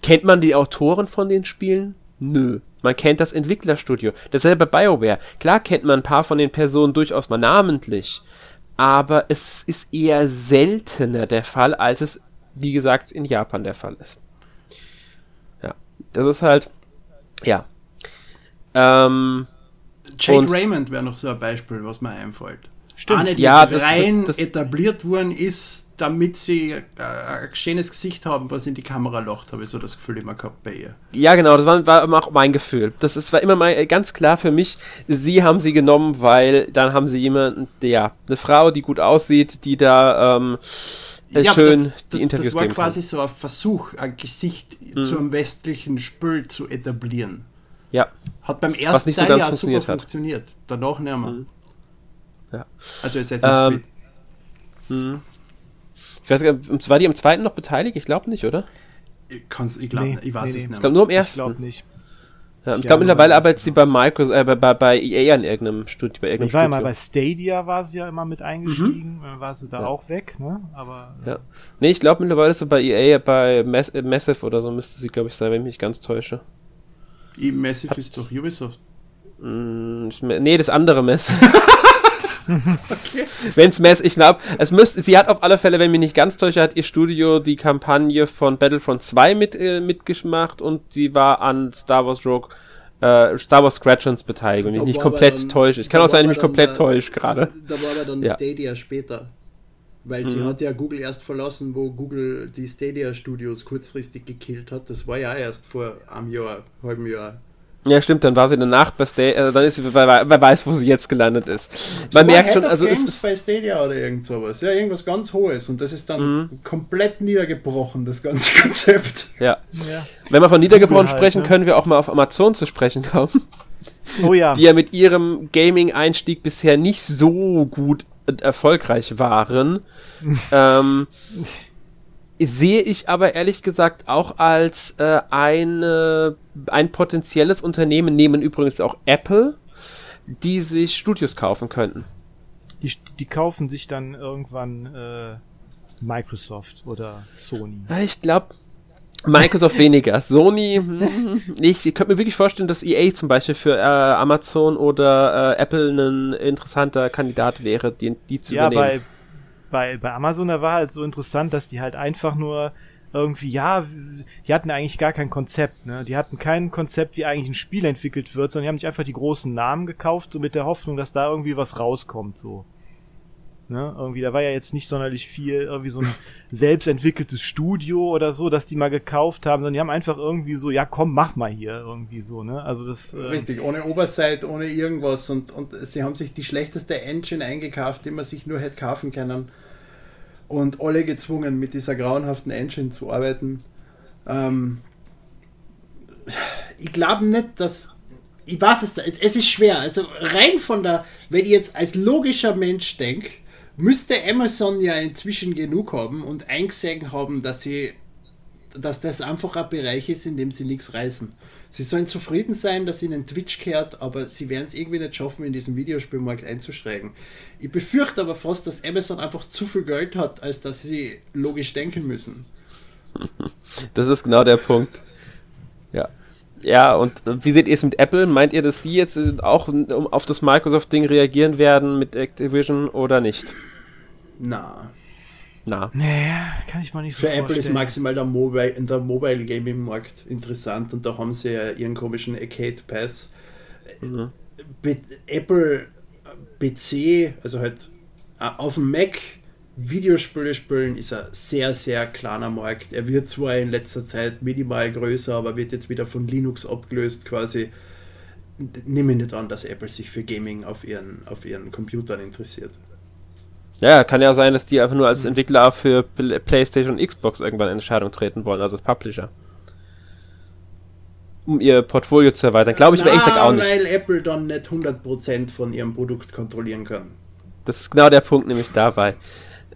kennt man die Autoren von den Spielen? Nö. Man kennt das Entwicklerstudio. Dasselbe bei BioWare. Klar kennt man ein paar von den Personen durchaus mal namentlich, aber es ist eher seltener der Fall, als es, wie gesagt, in Japan der Fall ist. Ja, das ist halt, ja. Ähm, Jake Raymond wäre noch so ein Beispiel, was mir einfällt. Stimmt. Eine, die ja, rein das, das, das, etabliert worden ist, damit sie äh, ein schönes Gesicht haben, was in die Kamera lacht, habe ich so das Gefühl immer gehabt bei ihr. Ja, genau, das war, war auch mein Gefühl. Das ist, war immer mal ganz klar für mich, sie haben sie genommen, weil dann haben sie jemanden, ja, eine Frau, die gut aussieht, die da ähm, äh, ja, schön das, die Interviews Das war quasi kann. so ein Versuch, ein Gesicht mhm. zu einem westlichen Spiel zu etablieren. Ja. Hat beim ersten Was nicht so Teil ganz ja funktioniert super hat. funktioniert. Danach nicht mehr. Mhm. Ja. Also Assassin's ähm, Creed. Mhm. Ich weiß gar nicht, war die am zweiten noch beteiligt? Ich glaube nicht, oder? Ich, ich glaube, nee, ich weiß nee, es nicht. Ich glaube nur am ersten. Ich glaube nicht. Ja, ich, ich glaube mittlerweile arbeitet sie bei Microsoft, äh, bei, bei EA an irgendeinem Studio. Bei irgendeinem ich war ja mal bei Stadia, war sie ja immer mit eingestiegen, mhm. war sie da ja. auch weg, ne? Aber. Äh, ja. Nee, ich glaube mittlerweile ist sie bei EA, bei Mass äh, Massive oder so müsste sie, glaube ich, sein, wenn ich mich ganz täusche. Massive Hat, ist doch Ubisoft. Mh, mm, nee, das andere Massive. okay. Wenn es Mess, ich glaube, es müsste, sie hat auf alle Fälle, wenn mich nicht ganz täusche, hat ihr Studio die Kampagne von Battlefront 2 mit, äh, mitgemacht und sie war an Star Wars Rogue äh, Star Wars Scratchons beteiligt und ich nicht komplett dann, täusche. Ich kann auch sein, dass ich mich komplett täusche gerade. Da war aber dann ja. Stadia später. Weil mhm. sie hat ja Google erst verlassen, wo Google die Stadia Studios kurzfristig gekillt hat. Das war ja erst vor einem Jahr, halben Jahr. Ja, stimmt, dann war sie danach bei Stadia, äh, dann ist sie, wer, wer, weiß, wo sie jetzt gelandet ist. Man merkt schon, also es ist bei Stadia oder irgend sowas, ja, irgendwas ganz Hohes und das ist dann mhm. komplett niedergebrochen, das ganze Konzept. Ja. ja. Wenn wir von niedergebrochen halt, sprechen, ne? können wir auch mal auf Amazon zu sprechen kommen. Oh ja. Die ja mit ihrem Gaming-Einstieg bisher nicht so gut erfolgreich waren. ähm, sehe ich aber ehrlich gesagt auch als äh, eine, ein potenzielles Unternehmen, nehmen übrigens auch Apple, die sich Studios kaufen könnten. Die, die kaufen sich dann irgendwann äh, Microsoft oder Sony. Ich glaube, Microsoft weniger. Sony, hm, ich, ich könnte mir wirklich vorstellen, dass EA zum Beispiel für äh, Amazon oder äh, Apple ein interessanter Kandidat wäre, die, die zu ja, übernehmen. Ja, bei, bei Amazon, da war halt so interessant, dass die halt einfach nur irgendwie, ja, die hatten eigentlich gar kein Konzept, ne? Die hatten kein Konzept, wie eigentlich ein Spiel entwickelt wird, sondern die haben nicht einfach die großen Namen gekauft, so mit der Hoffnung, dass da irgendwie was rauskommt, so. Ne? Irgendwie, da war ja jetzt nicht sonderlich viel, irgendwie so ein selbstentwickeltes Studio oder so, dass die mal gekauft haben, sondern die haben einfach irgendwie so, ja komm, mach mal hier, irgendwie so, ne? Also das. Äh Richtig, ohne Oberseite, ohne irgendwas und, und sie haben sich die schlechteste Engine eingekauft, die man sich nur hätte kaufen können und alle gezwungen, mit dieser grauenhaften Engine zu arbeiten. Ähm, ich glaube nicht, dass. Ich weiß es, es ist schwer. Also rein von der, wenn ich jetzt als logischer Mensch denke, müsste Amazon ja inzwischen genug haben und eingesehen haben, dass sie, dass das einfach ein Bereich ist, in dem sie nichts reißen. Sie sollen zufrieden sein, dass ihnen Twitch kehrt, aber sie werden es irgendwie nicht schaffen, in diesen Videospielmarkt einzusteigen. Ich befürchte aber fast, dass Amazon einfach zu viel Geld hat, als dass sie logisch denken müssen. Das ist genau der Punkt. Ja. Und wie seht ihr es mit Apple? Meint ihr, dass die jetzt auch auf das Microsoft-Ding reagieren werden mit Activision oder nicht? Na. Na. Nee, kann ich mal nicht so Für vorstellen. Apple ist maximal der Mobile, der Mobile Gaming Markt interessant und da haben sie ja ihren komischen Arcade Pass. Mhm. Apple PC, also halt äh, auf dem Mac Videospiele spielen ist ein sehr, sehr kleiner Markt. Er wird zwar in letzter Zeit minimal größer, aber wird jetzt wieder von Linux abgelöst quasi. Nehme nicht an, dass Apple sich für Gaming auf ihren, auf ihren Computern interessiert. Ja, kann ja sein, dass die einfach nur als Entwickler für PlayStation und Xbox irgendwann in Entscheidung treten wollen, also als Publisher. Um ihr Portfolio zu erweitern. Glaube ich aber ehrlich gesagt auch nicht. Weil Apple dann nicht 100% von ihrem Produkt kontrollieren kann. Das ist genau der Punkt nämlich dabei.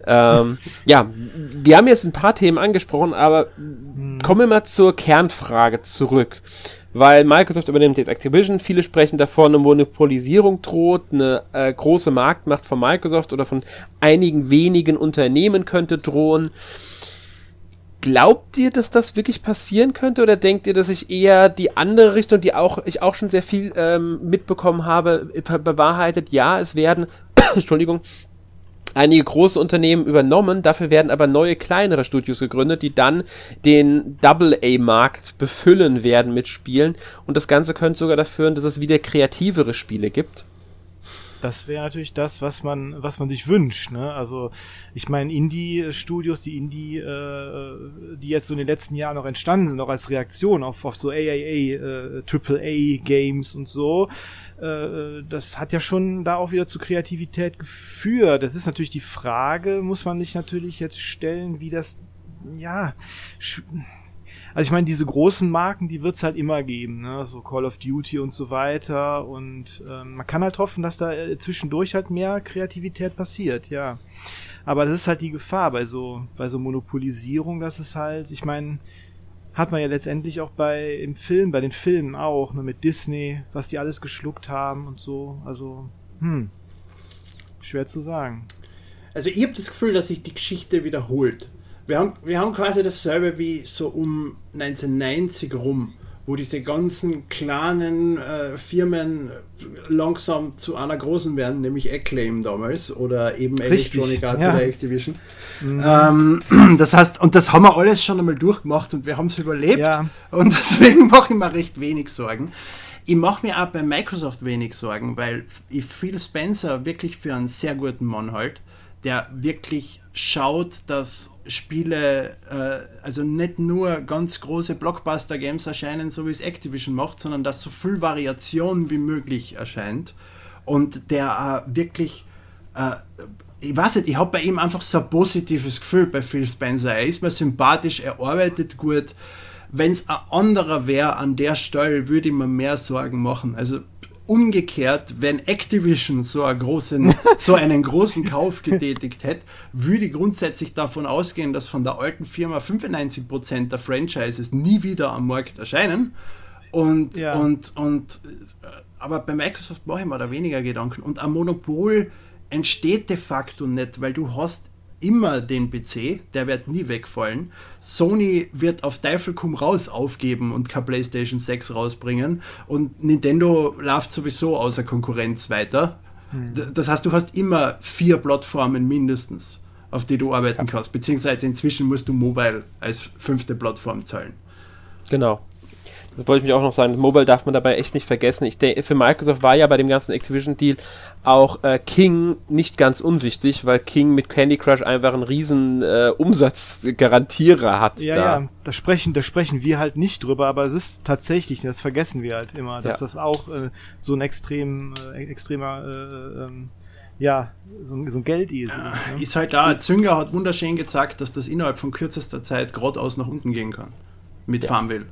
Ähm, ja, wir haben jetzt ein paar Themen angesprochen, aber kommen wir mal zur Kernfrage zurück weil Microsoft übernimmt jetzt Activision. Viele sprechen davon, eine Monopolisierung droht, eine äh, große Marktmacht von Microsoft oder von einigen wenigen Unternehmen könnte drohen. Glaubt ihr, dass das wirklich passieren könnte oder denkt ihr, dass ich eher die andere Richtung, die auch ich auch schon sehr viel ähm, mitbekommen habe, bewahrheitet? Ja, es werden, Entschuldigung, einige große Unternehmen übernommen, dafür werden aber neue kleinere Studios gegründet, die dann den Double-A-Markt befüllen werden mit Spielen und das Ganze könnte sogar dafür führen, dass es wieder kreativere Spiele gibt. Das wäre natürlich das, was man, was man sich wünscht. Ne? Also ich meine, Indie-Studios, die Indie, äh, die jetzt so in den letzten Jahren noch entstanden sind, auch als Reaktion auf, auf so AAA, äh, AAA-Games und so, äh, das hat ja schon da auch wieder zu Kreativität geführt. Das ist natürlich die Frage, muss man sich natürlich jetzt stellen, wie das, ja, also ich meine, diese großen Marken, die wird's halt immer geben, ne? so Call of Duty und so weiter. Und ähm, man kann halt hoffen, dass da äh, zwischendurch halt mehr Kreativität passiert, ja. Aber das ist halt die Gefahr bei so, bei so Monopolisierung, dass es halt, ich meine, hat man ja letztendlich auch bei im Film, bei den Filmen auch, ne, mit Disney, was die alles geschluckt haben und so. Also, hm, schwer zu sagen. Also ich habe das Gefühl, dass sich die Geschichte wiederholt. Wir haben, wir haben quasi dasselbe wie so um 1990 rum wo diese ganzen kleinen äh, Firmen langsam zu einer großen werden, nämlich Acclaim damals oder eben Richtig, Electronic Arts ja. oder Activision. Mhm. Ähm, das heißt, und das haben wir alles schon einmal durchgemacht und wir haben es überlebt ja. und deswegen mache ich mir recht wenig Sorgen. Ich mache mir auch bei Microsoft wenig Sorgen, weil ich Phil Spencer wirklich für einen sehr guten Mann halt, der wirklich schaut, dass Spiele, äh, also nicht nur ganz große Blockbuster-Games erscheinen, so wie es Activision macht, sondern dass so viel Variation wie möglich erscheint. Und der äh, wirklich, äh, ich weiß nicht, ich habe bei ihm einfach so ein positives Gefühl bei Phil Spencer. Er ist mir sympathisch, er arbeitet gut. Wenn es ein anderer wäre an der Stelle, würde ich mir mehr Sorgen machen. Also umgekehrt, wenn Activision so, einen großen, so einen großen Kauf getätigt hätte, würde ich grundsätzlich davon ausgehen, dass von der alten Firma 95% der Franchises nie wieder am Markt erscheinen. Und, ja. und, und, äh, aber bei Microsoft mache ich mir da weniger Gedanken. Und ein Monopol entsteht de facto nicht, weil du hast immer den PC, der wird nie wegfallen. Sony wird auf Teufel komm raus aufgeben und kein PlayStation 6 rausbringen und Nintendo läuft sowieso außer Konkurrenz weiter. Hm. Das heißt, du hast immer vier Plattformen mindestens, auf die du arbeiten ja. kannst, beziehungsweise inzwischen musst du Mobile als fünfte Plattform zahlen. Genau das wollte ich mich auch noch sagen, Mobile darf man dabei echt nicht vergessen. Ich denke, für Microsoft war ja bei dem ganzen Activision-Deal auch äh, King nicht ganz unwichtig, weil King mit Candy Crush einfach einen riesen äh, Umsatzgarantierer hat. Ja, da. ja, da sprechen, da sprechen wir halt nicht drüber, aber es ist tatsächlich, das vergessen wir halt immer, dass ja. das auch äh, so ein extrem, äh, extremer äh, ähm, ja, so ein, so ein Geldesel ist. Ne? Ist halt da, Zünger hat wunderschön gezeigt, dass das innerhalb von kürzester Zeit geradeaus nach unten gehen kann. Mit ja. Farmville.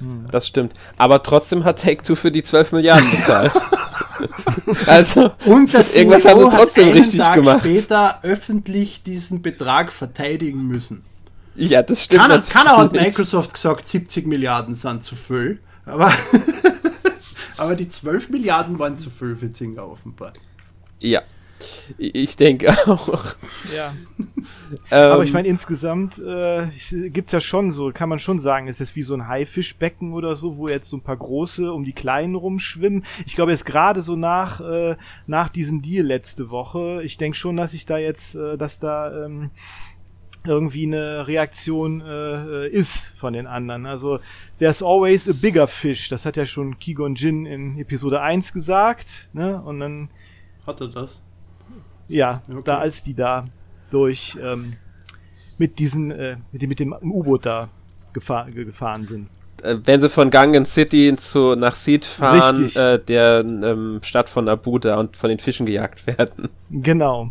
Hm. Das stimmt. Aber trotzdem hat Take-Two für die 12 Milliarden bezahlt. also, und das irgendwas haben sie trotzdem richtig Tag gemacht. später öffentlich diesen Betrag verteidigen müssen. Ja, das stimmt. Kann, kann auch hat Microsoft gesagt, 70 Milliarden sind zu viel. Aber, aber die 12 Milliarden waren zu viel für Zynga offenbar. Ja, Ich denke auch. Ja. ähm, Aber ich meine, insgesamt äh, gibt es ja schon so, kann man schon sagen, es ist wie so ein Haifischbecken oder so, wo jetzt so ein paar große um die kleinen rumschwimmen. Ich glaube, jetzt gerade so nach, äh, nach diesem Deal letzte Woche, ich denke schon, dass ich da jetzt, äh, dass da ähm, irgendwie eine Reaktion äh, ist von den anderen. Also there's always a bigger fish. Das hat ja schon Kigon Jin in Episode 1 gesagt. Ne? Und dann hat er das? Ja, okay. da als die da durch ähm, mit diesen äh, mit dem, mit dem U-Boot da gefahr, gefahren sind. Äh, wenn sie von Gangen City zu nach Seed fahren, äh, der ähm, Stadt von Abuda und von den Fischen gejagt werden. Genau.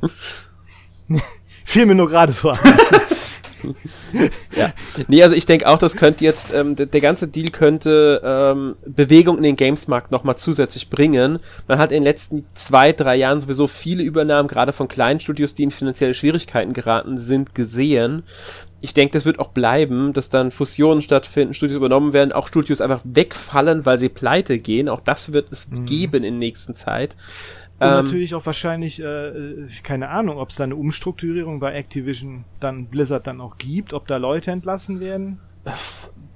Fiel mir nur gerade so an. ja. Nee, also ich denke auch, das könnte jetzt, ähm, der, der, ganze Deal könnte ähm, Bewegung in den Gamesmarkt nochmal zusätzlich bringen. Man hat in den letzten zwei, drei Jahren sowieso viele Übernahmen, gerade von kleinen Studios, die in finanzielle Schwierigkeiten geraten sind, gesehen. Ich denke, das wird auch bleiben, dass dann Fusionen stattfinden, Studios übernommen werden, auch Studios einfach wegfallen, weil sie pleite gehen. Auch das wird es mhm. geben in nächsten Zeit. Und ähm, natürlich auch wahrscheinlich, äh, äh, keine Ahnung, ob es da eine Umstrukturierung bei Activision dann Blizzard dann auch gibt, ob da Leute entlassen werden.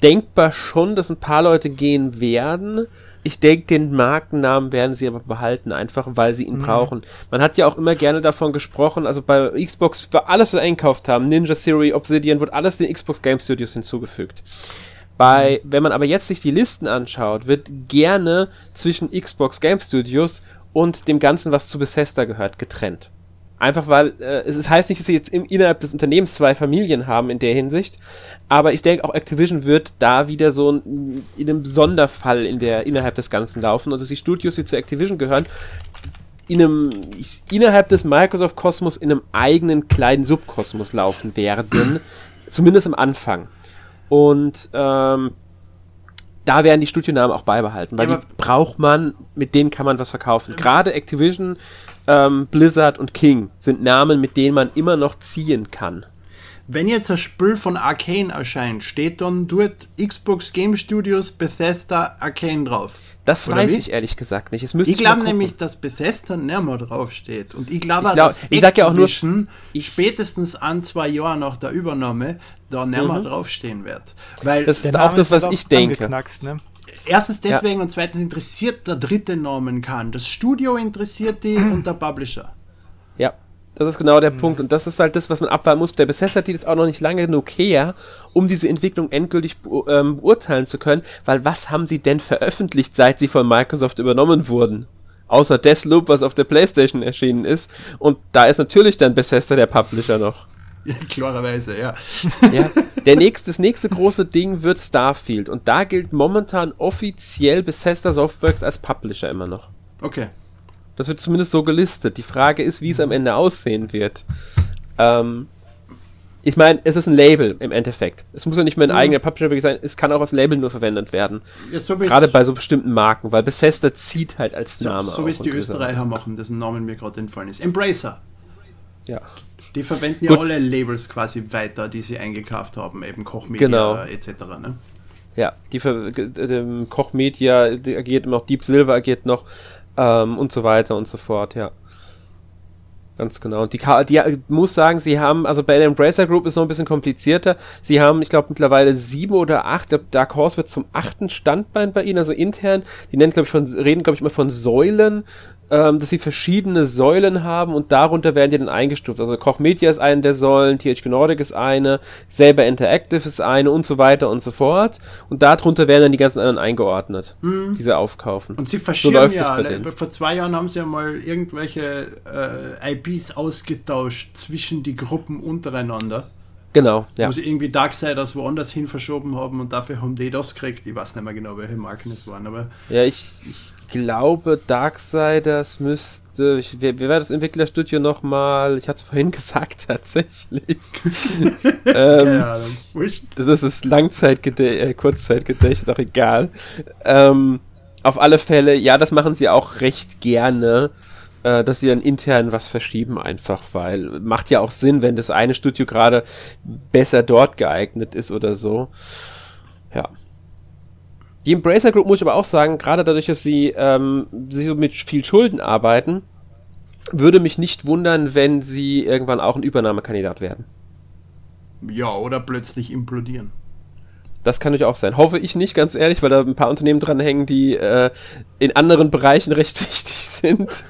Denkbar schon, dass ein paar Leute gehen werden. Ich denke, den Markennamen werden sie aber behalten, einfach weil sie ihn mhm. brauchen. Man hat ja auch immer gerne davon gesprochen, also bei Xbox war alles, was einkauft haben, Ninja Theory, Obsidian, wird alles den Xbox Game Studios hinzugefügt. Bei, mhm. wenn man aber jetzt sich die Listen anschaut, wird gerne zwischen Xbox Game Studios und dem Ganzen, was zu Bethesda gehört, getrennt. Einfach weil äh, es, es heißt nicht, dass sie jetzt im, innerhalb des Unternehmens zwei Familien haben in der Hinsicht, aber ich denke auch Activision wird da wieder so ein, in einem Sonderfall in der, innerhalb des Ganzen laufen und dass die Studios, die zu Activision gehören, in einem, innerhalb des Microsoft-Kosmos in einem eigenen kleinen Subkosmos laufen werden, zumindest am Anfang. Und ähm, da werden die Studionamen auch beibehalten, weil ja, die braucht man, mit denen kann man was verkaufen. Gerade Activision, ähm, Blizzard und King sind Namen, mit denen man immer noch ziehen kann. Wenn jetzt ein Spiel von Arcane erscheint, steht dann dort Xbox Game Studios Bethesda Arcane drauf. Das Oder weiß wie? ich ehrlich gesagt nicht. ich glaube nämlich, dass Bethesda mehr draufsteht. Und ich glaube, ich glaub, dass ich sag ja auch nur, ich spätestens an zwei Jahren nach der Übernahme da mehr mhm. draufstehen wird. Weil das ist auch das, was ich denke. Ne? Erstens deswegen ja. und zweitens interessiert der dritte Namen kann. Das Studio interessiert die und der Publisher. Das ist genau der mhm. Punkt. Und das ist halt das, was man abwarten muss. Der Bethesda Deal ist auch noch nicht lange genug her, um diese Entwicklung endgültig ähm, beurteilen zu können. Weil was haben sie denn veröffentlicht, seit sie von Microsoft übernommen wurden? Außer Deathloop, was auf der Playstation erschienen ist. Und da ist natürlich dann Bethesda der Publisher noch. Ja, klarerweise, ja. ja. Der nächste, das nächste große Ding wird Starfield. Und da gilt momentan offiziell Bethesda Softworks als Publisher immer noch. Okay. Das wird zumindest so gelistet. Die Frage ist, wie es am Ende aussehen wird. Ähm, ich meine, es ist ein Label im Endeffekt. Es muss ja nicht mehr ein mhm. eigener Publisher wirklich sein, es kann auch als Label nur verwendet werden. Ja, so gerade bei so bestimmten Marken, weil Bethesda zieht halt als so, Name. So wie es die Österreicher machen, dessen Namen mir gerade entfallen ist. Embracer. Ja. Die verwenden Gut. ja alle Labels quasi weiter, die sie eingekauft haben, eben Kochmedia genau. etc. Ne? Ja, die Kochmedia agiert noch, Deep Silver agiert noch ähm, und so weiter und so fort, ja. Ganz genau. Und die, die muss sagen, sie haben, also bei der Embracer Group ist noch ein bisschen komplizierter. Sie haben, ich glaube, mittlerweile sieben oder acht. Ich Dark Horse wird zum achten Standbein bei ihnen, also intern. Die nennen, glaube ich, von, reden, glaube ich, immer von Säulen ähm, dass sie verschiedene Säulen haben und darunter werden die dann eingestuft. Also Koch Media ist eine der Säulen, THQ Nordic ist eine, selber Interactive ist eine und so weiter und so fort. Und darunter werden dann die ganzen anderen eingeordnet, mhm. diese aufkaufen. Und sie verschieben so ja, vor zwei Jahren haben sie ja mal irgendwelche äh, IPs ausgetauscht zwischen die Gruppen untereinander. Genau, ja. Wo sie irgendwie Darksiders woanders hin verschoben haben und dafür haben die das gekriegt. Ich weiß nicht mehr genau, welche Marken es waren, aber. Ja, ich, ich glaube, Darksiders müsste. Ich, wer, wer war das Entwicklerstudio nochmal? Ich hatte es vorhin gesagt, tatsächlich. ähm, Keine Ahnung. Das ist das Langzeitgedächtnis, äh, Kurzzeitgedächtnis, auch egal. Ähm, auf alle Fälle, ja, das machen sie auch recht gerne äh, dass sie dann intern was verschieben, einfach, weil macht ja auch Sinn, wenn das eine Studio gerade besser dort geeignet ist oder so. Ja. Die Embracer Group muss ich aber auch sagen, gerade dadurch, dass sie, ähm, sie so mit viel Schulden arbeiten, würde mich nicht wundern, wenn sie irgendwann auch ein Übernahmekandidat werden. Ja, oder plötzlich implodieren. Das kann natürlich auch sein. Hoffe ich nicht, ganz ehrlich, weil da ein paar Unternehmen dran hängen, die äh, in anderen Bereichen recht wichtig sind.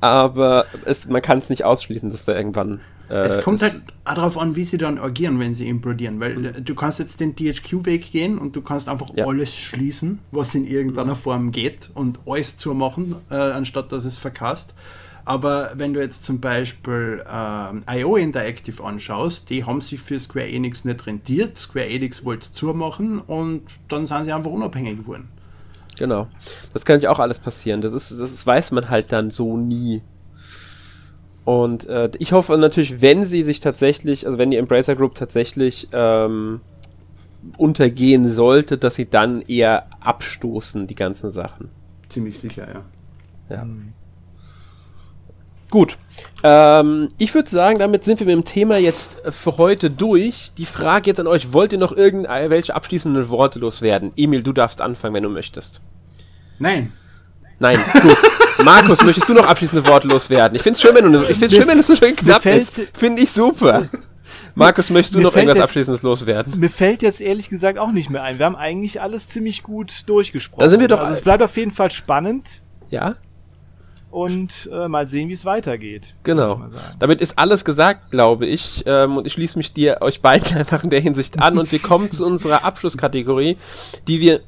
Aber es, man kann es nicht ausschließen, dass da irgendwann. Äh, es kommt halt auch darauf an, wie sie dann agieren, wenn sie implodieren. Weil mhm. du kannst jetzt den THQ-Weg gehen und du kannst einfach ja. alles schließen, was in irgendeiner mhm. Form geht und alles zumachen, äh, anstatt dass es verkaufst. Aber wenn du jetzt zum Beispiel äh, IO Interactive anschaust, die haben sich für Square Enix nicht rentiert. Square Enix wollte es zumachen und dann sind sie einfach unabhängig geworden. Genau. Das kann ja auch alles passieren. Das, ist, das weiß man halt dann so nie. Und äh, ich hoffe natürlich, wenn sie sich tatsächlich, also wenn die Embracer Group tatsächlich ähm, untergehen sollte, dass sie dann eher abstoßen, die ganzen Sachen. Ziemlich sicher, ja. Ja. Mhm. Gut. Ähm, ich würde sagen, damit sind wir mit dem Thema jetzt für heute durch. Die Frage jetzt an euch, wollt ihr noch irgendwelche abschließenden Worte loswerden? Emil, du darfst anfangen, wenn du möchtest. Nein. Nein, gut. Markus, möchtest du noch abschließende Worte loswerden? Ich finde es schön, wenn du, ich find's schön, wenn es so schön knapp ist. Finde ich super. Markus, möchtest du noch irgendwas jetzt, Abschließendes loswerden? Mir fällt jetzt ehrlich gesagt auch nicht mehr ein. Wir haben eigentlich alles ziemlich gut durchgesprochen. Dann sind wir doch. Also es bleibt auf jeden Fall spannend. Ja und äh, mal sehen, wie es weitergeht. Genau. Damit ist alles gesagt, glaube ich. Ähm, und ich schließe mich dir, euch beiden einfach in der Hinsicht an. Und wir kommen zu unserer Abschlusskategorie, die wir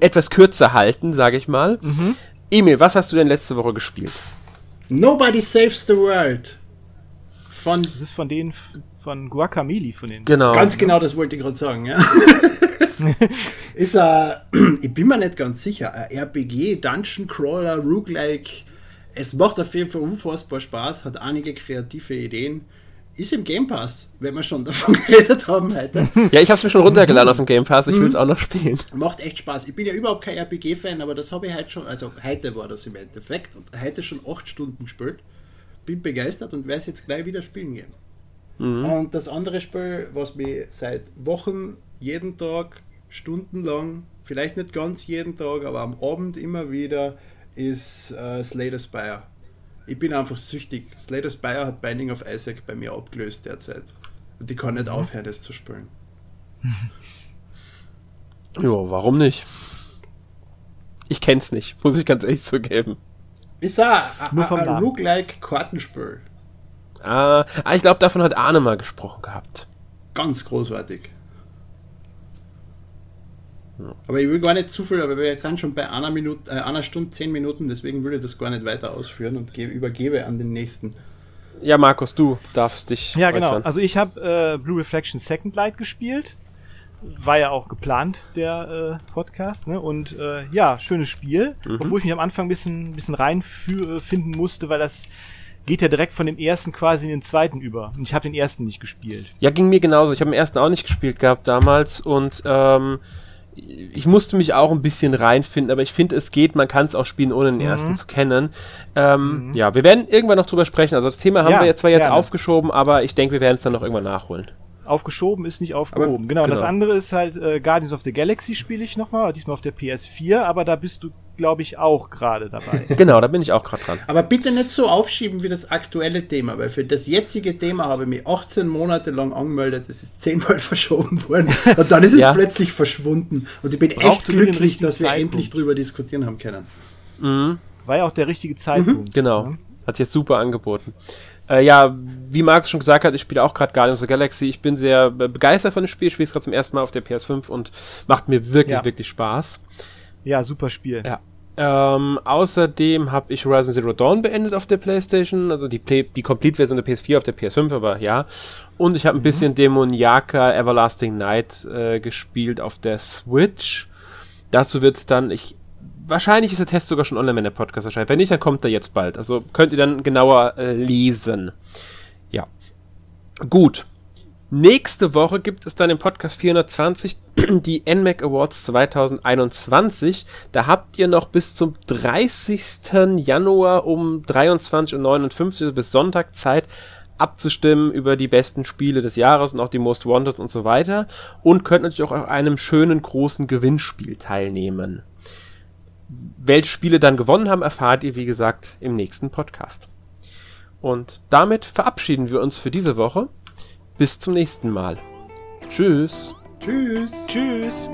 etwas kürzer halten, sage ich mal. Mhm. Emil, was hast du denn letzte Woche gespielt? Nobody Saves the World. Von das ist von denen von Guacamole von denen. Genau. Ganz genau, das wollte ich gerade sagen, ja. ist ein, ich bin mir nicht ganz sicher, ein RPG, Dungeon Crawler, Roguelike. Es macht auf jeden Fall unfassbar Spaß, hat einige kreative Ideen. Ist im Game Pass, wenn wir schon davon geredet haben heute. Ja, ich habe es mir schon runtergeladen aus dem Game Pass, ich will es auch noch spielen. Macht echt Spaß. Ich bin ja überhaupt kein RPG-Fan, aber das habe ich heute schon, also heute war das im Endeffekt, und heute schon acht Stunden gespielt. Bin begeistert und werde es jetzt gleich wieder spielen gehen. Mhm. Und das andere Spiel, was mich seit Wochen jeden Tag stundenlang, vielleicht nicht ganz jeden Tag, aber am Abend immer wieder, ist äh, Slay the Spire. Ich bin einfach süchtig. Slay the Spire hat Binding of Isaac bei mir abgelöst derzeit. Und ich kann nicht mhm. aufhören, das zu spielen. Ja, warum nicht? Ich kenn's nicht, muss ich ganz ehrlich zugeben. Ist ein, ein Roguelike Kartenspiel. Ah, ah ich glaube, davon hat Arne mal gesprochen gehabt. Ganz großartig. Aber ich will gar nicht zu viel, aber wir sind schon bei einer, Minute, äh, einer Stunde, zehn Minuten, deswegen will ich das gar nicht weiter ausführen und gebe, übergebe an den nächsten. Ja, Markus, du darfst dich. Ja, genau. äußern. genau. Also ich habe äh, Blue Reflection Second Light gespielt. War ja auch geplant, der äh, Podcast, ne? Und äh, ja, schönes Spiel. Mhm. Obwohl ich mich am Anfang ein bisschen, bisschen reinfinden musste, weil das geht ja direkt von dem ersten quasi in den zweiten über. Und ich habe den ersten nicht gespielt. Ja, ging mir genauso. Ich habe den ersten auch nicht gespielt gehabt damals und ähm, ich musste mich auch ein bisschen reinfinden, aber ich finde, es geht, man kann es auch spielen, ohne den mhm. ersten zu kennen. Ähm, mhm. Ja, wir werden irgendwann noch drüber sprechen. Also das Thema haben ja, wir jetzt zwar jetzt gerne. aufgeschoben, aber ich denke, wir werden es dann noch irgendwann nachholen. Aufgeschoben ist nicht aufgehoben. Aber, genau, genau. das andere ist halt äh, Guardians of the Galaxy spiele ich nochmal, diesmal auf der PS4, aber da bist du glaube ich, auch gerade dabei. genau, da bin ich auch gerade dran. Aber bitte nicht so aufschieben wie das aktuelle Thema, weil für das jetzige Thema habe ich mich 18 Monate lang angemeldet, es ist zehnmal verschoben worden und dann ist es ja. plötzlich verschwunden. Und ich bin Braucht echt glücklich, dass wir Zeitpunkt. endlich drüber diskutieren haben können. Mhm. War ja auch der richtige Zeitpunkt. Mhm. Genau. Ja. Hat sich jetzt super angeboten. Äh, ja, wie Markus schon gesagt hat, ich spiele auch gerade Guardians of the Galaxy. Ich bin sehr begeistert von dem Spiel. Ich spiele es gerade zum ersten Mal auf der PS5 und macht mir wirklich, ja. wirklich Spaß. Ja, super Spiel. Ja. Ähm, außerdem habe ich Horizon Zero Dawn beendet auf der PlayStation, also die, Play die Complete-Version der PS4 auf der PS5, aber ja. Und ich habe ein mhm. bisschen Demoniaca Everlasting Night äh, gespielt auf der Switch. Dazu wird es dann, ich, wahrscheinlich ist der Test sogar schon online, wenn der Podcast erscheint. Wenn nicht, dann kommt er jetzt bald. Also könnt ihr dann genauer äh, lesen. Ja. Gut. Nächste Woche gibt es dann im Podcast 420 die NMAC Awards 2021. Da habt ihr noch bis zum 30. Januar um 23.59 Uhr also bis Sonntag Zeit abzustimmen über die besten Spiele des Jahres und auch die Most Wanted und so weiter. Und könnt natürlich auch an einem schönen großen Gewinnspiel teilnehmen welche Spiele dann gewonnen haben, erfahrt ihr, wie gesagt, im nächsten Podcast. Und damit verabschieden wir uns für diese Woche. Bis zum nächsten Mal. Tschüss. Tschüss. Tschüss.